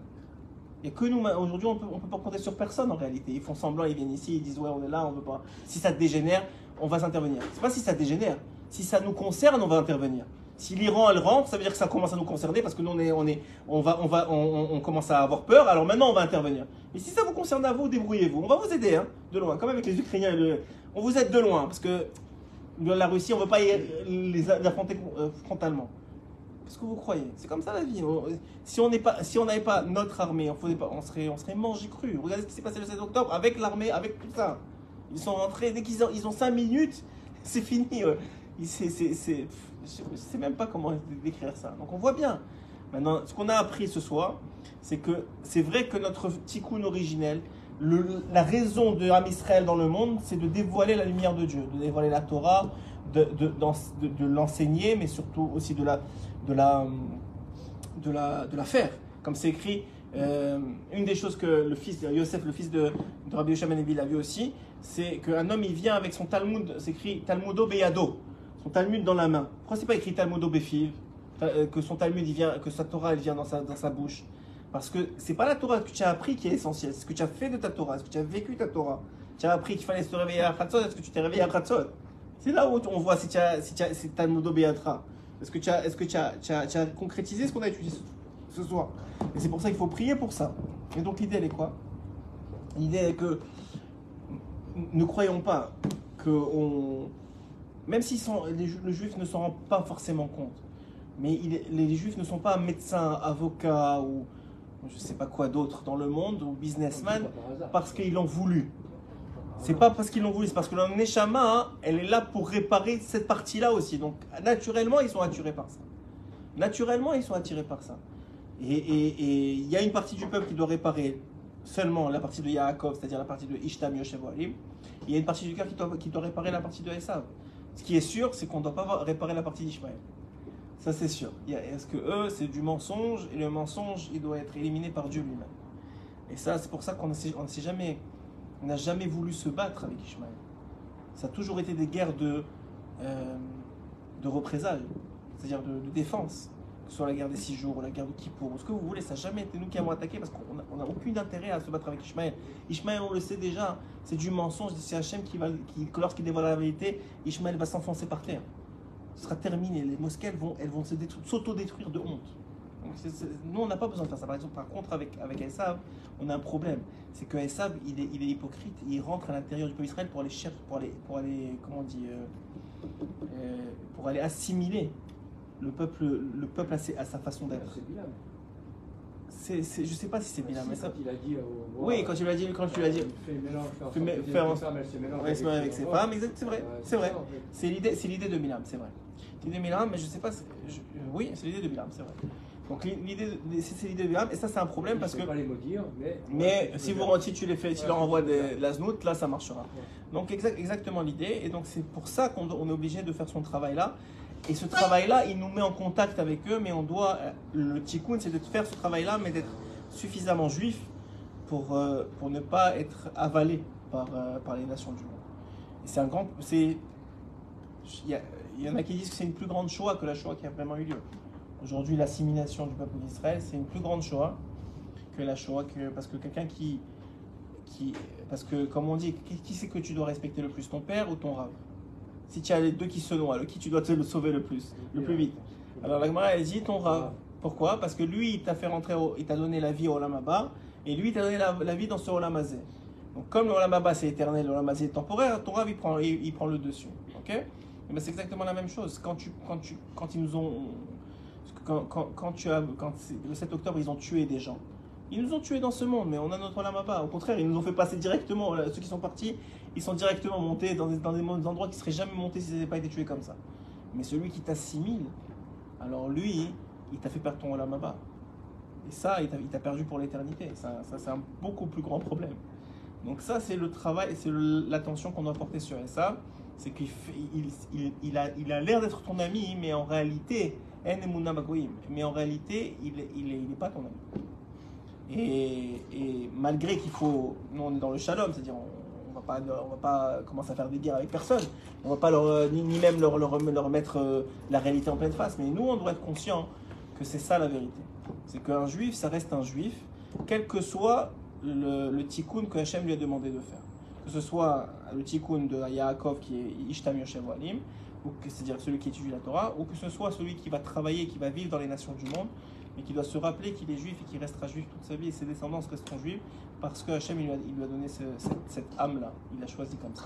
A que nous, aujourd'hui, on on peut pas compter sur personne en réalité. Ils font semblant, ils viennent ici, ils disent ouais, on est là, on veut pas. Si ça dégénère, on va s'intervenir. C'est pas si ça dégénère. Si ça nous concerne, on va intervenir. Si l'Iran elle rentre, ça veut dire que ça commence à nous concerner parce que nous on est, on est, on va, on va, on, commence à avoir peur. Alors maintenant on va intervenir. Mais si ça vous concerne à vous, débrouillez-vous. On va vous aider, hein, de loin. Comme avec les Ukrainiens, et on vous aide de loin parce que la Russie, on ne veut pas les affronter euh, frontalement. Qu'est-ce que vous croyez? C'est comme ça la vie. Si on si n'avait pas notre armée, on, faisait pas, on serait, on serait mangé cru. Regardez ce qui s'est passé le 7 octobre avec l'armée, avec tout ça. Ils sont rentrés dès qu'ils ont, ils ont 5 minutes, c'est fini. c'est- c'est- c'est- je ne sais même pas comment décrire ça. Donc on voit bien. Maintenant, ce qu'on a appris ce soir, c'est que c'est vrai que notre tikkun originel, le- la raison de Am Israël dans le monde, c'est de dévoiler la lumière de Dieu, de dévoiler la Torah, de, de- de l'enseigner, mais surtout aussi de la, de la, de la, de la faire. Comme c'est écrit, euh, une des choses que le fils de Yosef, le fils de, de Rabbi Levi, a vu aussi, c'est qu'un homme il vient avec son Talmud, c'est écrit Talmudo Beyado, son Talmud dans la main. Pourquoi c'est pas écrit Talmudo Befiv, euh, que son Talmud il que sa Torah elle vient dans sa, dans sa bouche? Parce que c'est pas la Torah que tu as appris qui est essentielle, c'est ce que tu as fait de ta Torah, ce que tu as vécu ta Torah. Tu as appris qu'il fallait se réveiller à Khatzot, est-ce que tu t'es réveillé à Khatzot C'est là où on voit si tu as, si as, si Talmudo Beyatra. Est-ce que tu as, est-ce que tu as, tu as, tu as concrétisé ce qu'on a étudié ce, ce soir? Et c'est pour ça qu'il faut prier pour ça. Et donc l'idée elle est quoi? L'idée est que ne croyons pas que on, même si les, le juif ne s'en rend pas forcément compte, mais il les juifs ne sont pas médecins, avocats ou je sais pas quoi d'autre dans le monde ou hasard. parce qu'ils l'ont voulu. C'est pas parce qu'ils l'ont voulu, c'est parce que leur neshama, hein, elle est là pour réparer cette partie-là aussi. Donc naturellement, ils sont attirés par ça. Naturellement, ils sont attirés par ça. Et il y a une partie du peuple qui doit réparer seulement la partie de Yaakov, c'est-à-dire la partie de Ishtam, Yoshev. Il y a une partie du cœur qui doit, réparer la partie de Esav. Ce qui est sûr, c'est qu'on ne doit pas réparer la partie d'Ishmaël. Ça, c'est sûr. Est-ce que eux, c'est du mensonge, et le mensonge, il doit être éliminé par Dieu lui-même. Et ça, c'est pour ça qu'on n'a jamais, on jamais voulu se battre avec Ishmaël. Ça a toujours été des guerres de, euh, représailles, c'est-à-dire de, défense. Que ce soit la guerre des six jours ou la guerre de Kippour, ou ce que vous voulez, ça n'a jamais été nous qui avons attaqué parce qu'on n'a aucun intérêt à se battre avec Ishmaël. Ishmaël, on le sait déjà, c'est du mensonge, c'est Hachem qui qui, lorsqu'il dévoile la vérité, Ishmaël va s'enfoncer par terre. Ce sera terminé. Les mosquées, vont, elles vont s'auto-détruire de honte. Nous, on n'a pas besoin de faire ça. Par exemple, par contre, avec, avec Esav, on a un problème. C'est que Esav, il est, il est hypocrite. Il rentre à l'intérieur du peuple Israël pour aller chercher, pour aller, pour aller comment on dit, euh, euh, pour aller assimiler le peuple, le peuple à, à sa façon d'être. C'est, c'est, je sais pas si c'est Bilam, mais ça. il a dit oui, quand tu l'as dit, quand tu l'as dit. Fait mélange, faire, avec ses femmes, c'est vrai, c'est vrai. C'est l'idée, c'est l'idée de Bilam, c'est vrai. L'idée de Bilam, mais je sais pas. oui, c'est l'idée de Bilam, c'est vrai. Donc l'idée, c'est l'idée de Bilam, et ça c'est un problème parce que. Pas les maudire, mais. Mais si vous si tu les fais, si tu leur envoies de la znout, là ça marchera. Donc exactement l'idée, et donc c'est pour ça qu'on est obligé de faire son travail là. Et ce travail-là, il nous met en contact avec eux, mais on doit. Euh, le tikkun, c'est de faire ce travail-là, mais d'être suffisamment juif pour, euh, pour ne pas être avalé par, euh, par les nations du monde. c'est un grand. Il y, y, en a qui disent que c'est une plus grande Shoah que la Shoah qui a vraiment eu lieu. Aujourd'hui, l'assimilation du peuple d'Israël, c'est une plus grande Shoah que la Shoah, que, parce que quelqu'un qui, qui. Parce que, comme on dit, qui, c'est que tu dois respecter le plus, ton père ou ton rave? Si tu as les deux qui se noient, qui tu dois te le sauver le plus, le plus vite? Alors la Gemara elle dit ton Rav. Pourquoi? Parce que lui il t'a fait rentrer, il t'a donné la vie au Olamaba et lui il t'a donné la, vie dans ce Olamazé. Donc comme le Olamaba c'est éternel, le Olamazé est temporaire, ton Rav il prend, il, prend le dessus. Ok? Ben, C'est exactement la même chose. Quand, tu, quand, tu, quand ils nous ont. Quand, quand, quand tu as, quand le 7 octobre ils ont tué des gens. Ils nous ont tués dans ce monde, mais on a notre Olamaba. Au contraire, ils nous ont fait passer directement. Ceux qui sont partis, ils sont directement montés dans des, dans des endroits qui ne seraient jamais montés s'ils n'avaient pas été tués comme ça. Mais celui qui t'assimile, alors lui, il t'a fait perdre ton Olamaba. Et ça, il t'a perdu pour l'éternité. Ça, ça c'est un beaucoup plus grand problème. Donc ça, c'est le travail, c'est l'attention qu'on doit porter sur ça. C'est qu'il il, il, il a l'air d'être ton ami, mais en réalité, mais en réalité, il n'est pas ton ami. Et, malgré qu'il faut, nous on est dans le shalom, c'est-à-dire on, ne va va pas commencer à faire des guerres avec personne, on va pas leur, ni, même leur, leur, leur, mettre euh, la réalité en pleine face, mais nous on doit être conscient que c'est ça la vérité. C'est qu'un juif, ça reste un juif, quel que soit le, le tikkun que Hachem lui a demandé de faire. Que ce soit le tikkun de Yaakov qui est Ishtam Yoshev Walim, c'est-à-dire celui qui étudie la Torah, ou que ce soit celui qui va travailler, qui va vivre dans les nations du monde, mais qui doit se rappeler qu'il est juif et qu'il restera juif toute sa vie et ses descendants resteront juifs parce que Hachem il lui a, donné cette, âme-là. Il l'a choisi comme ça.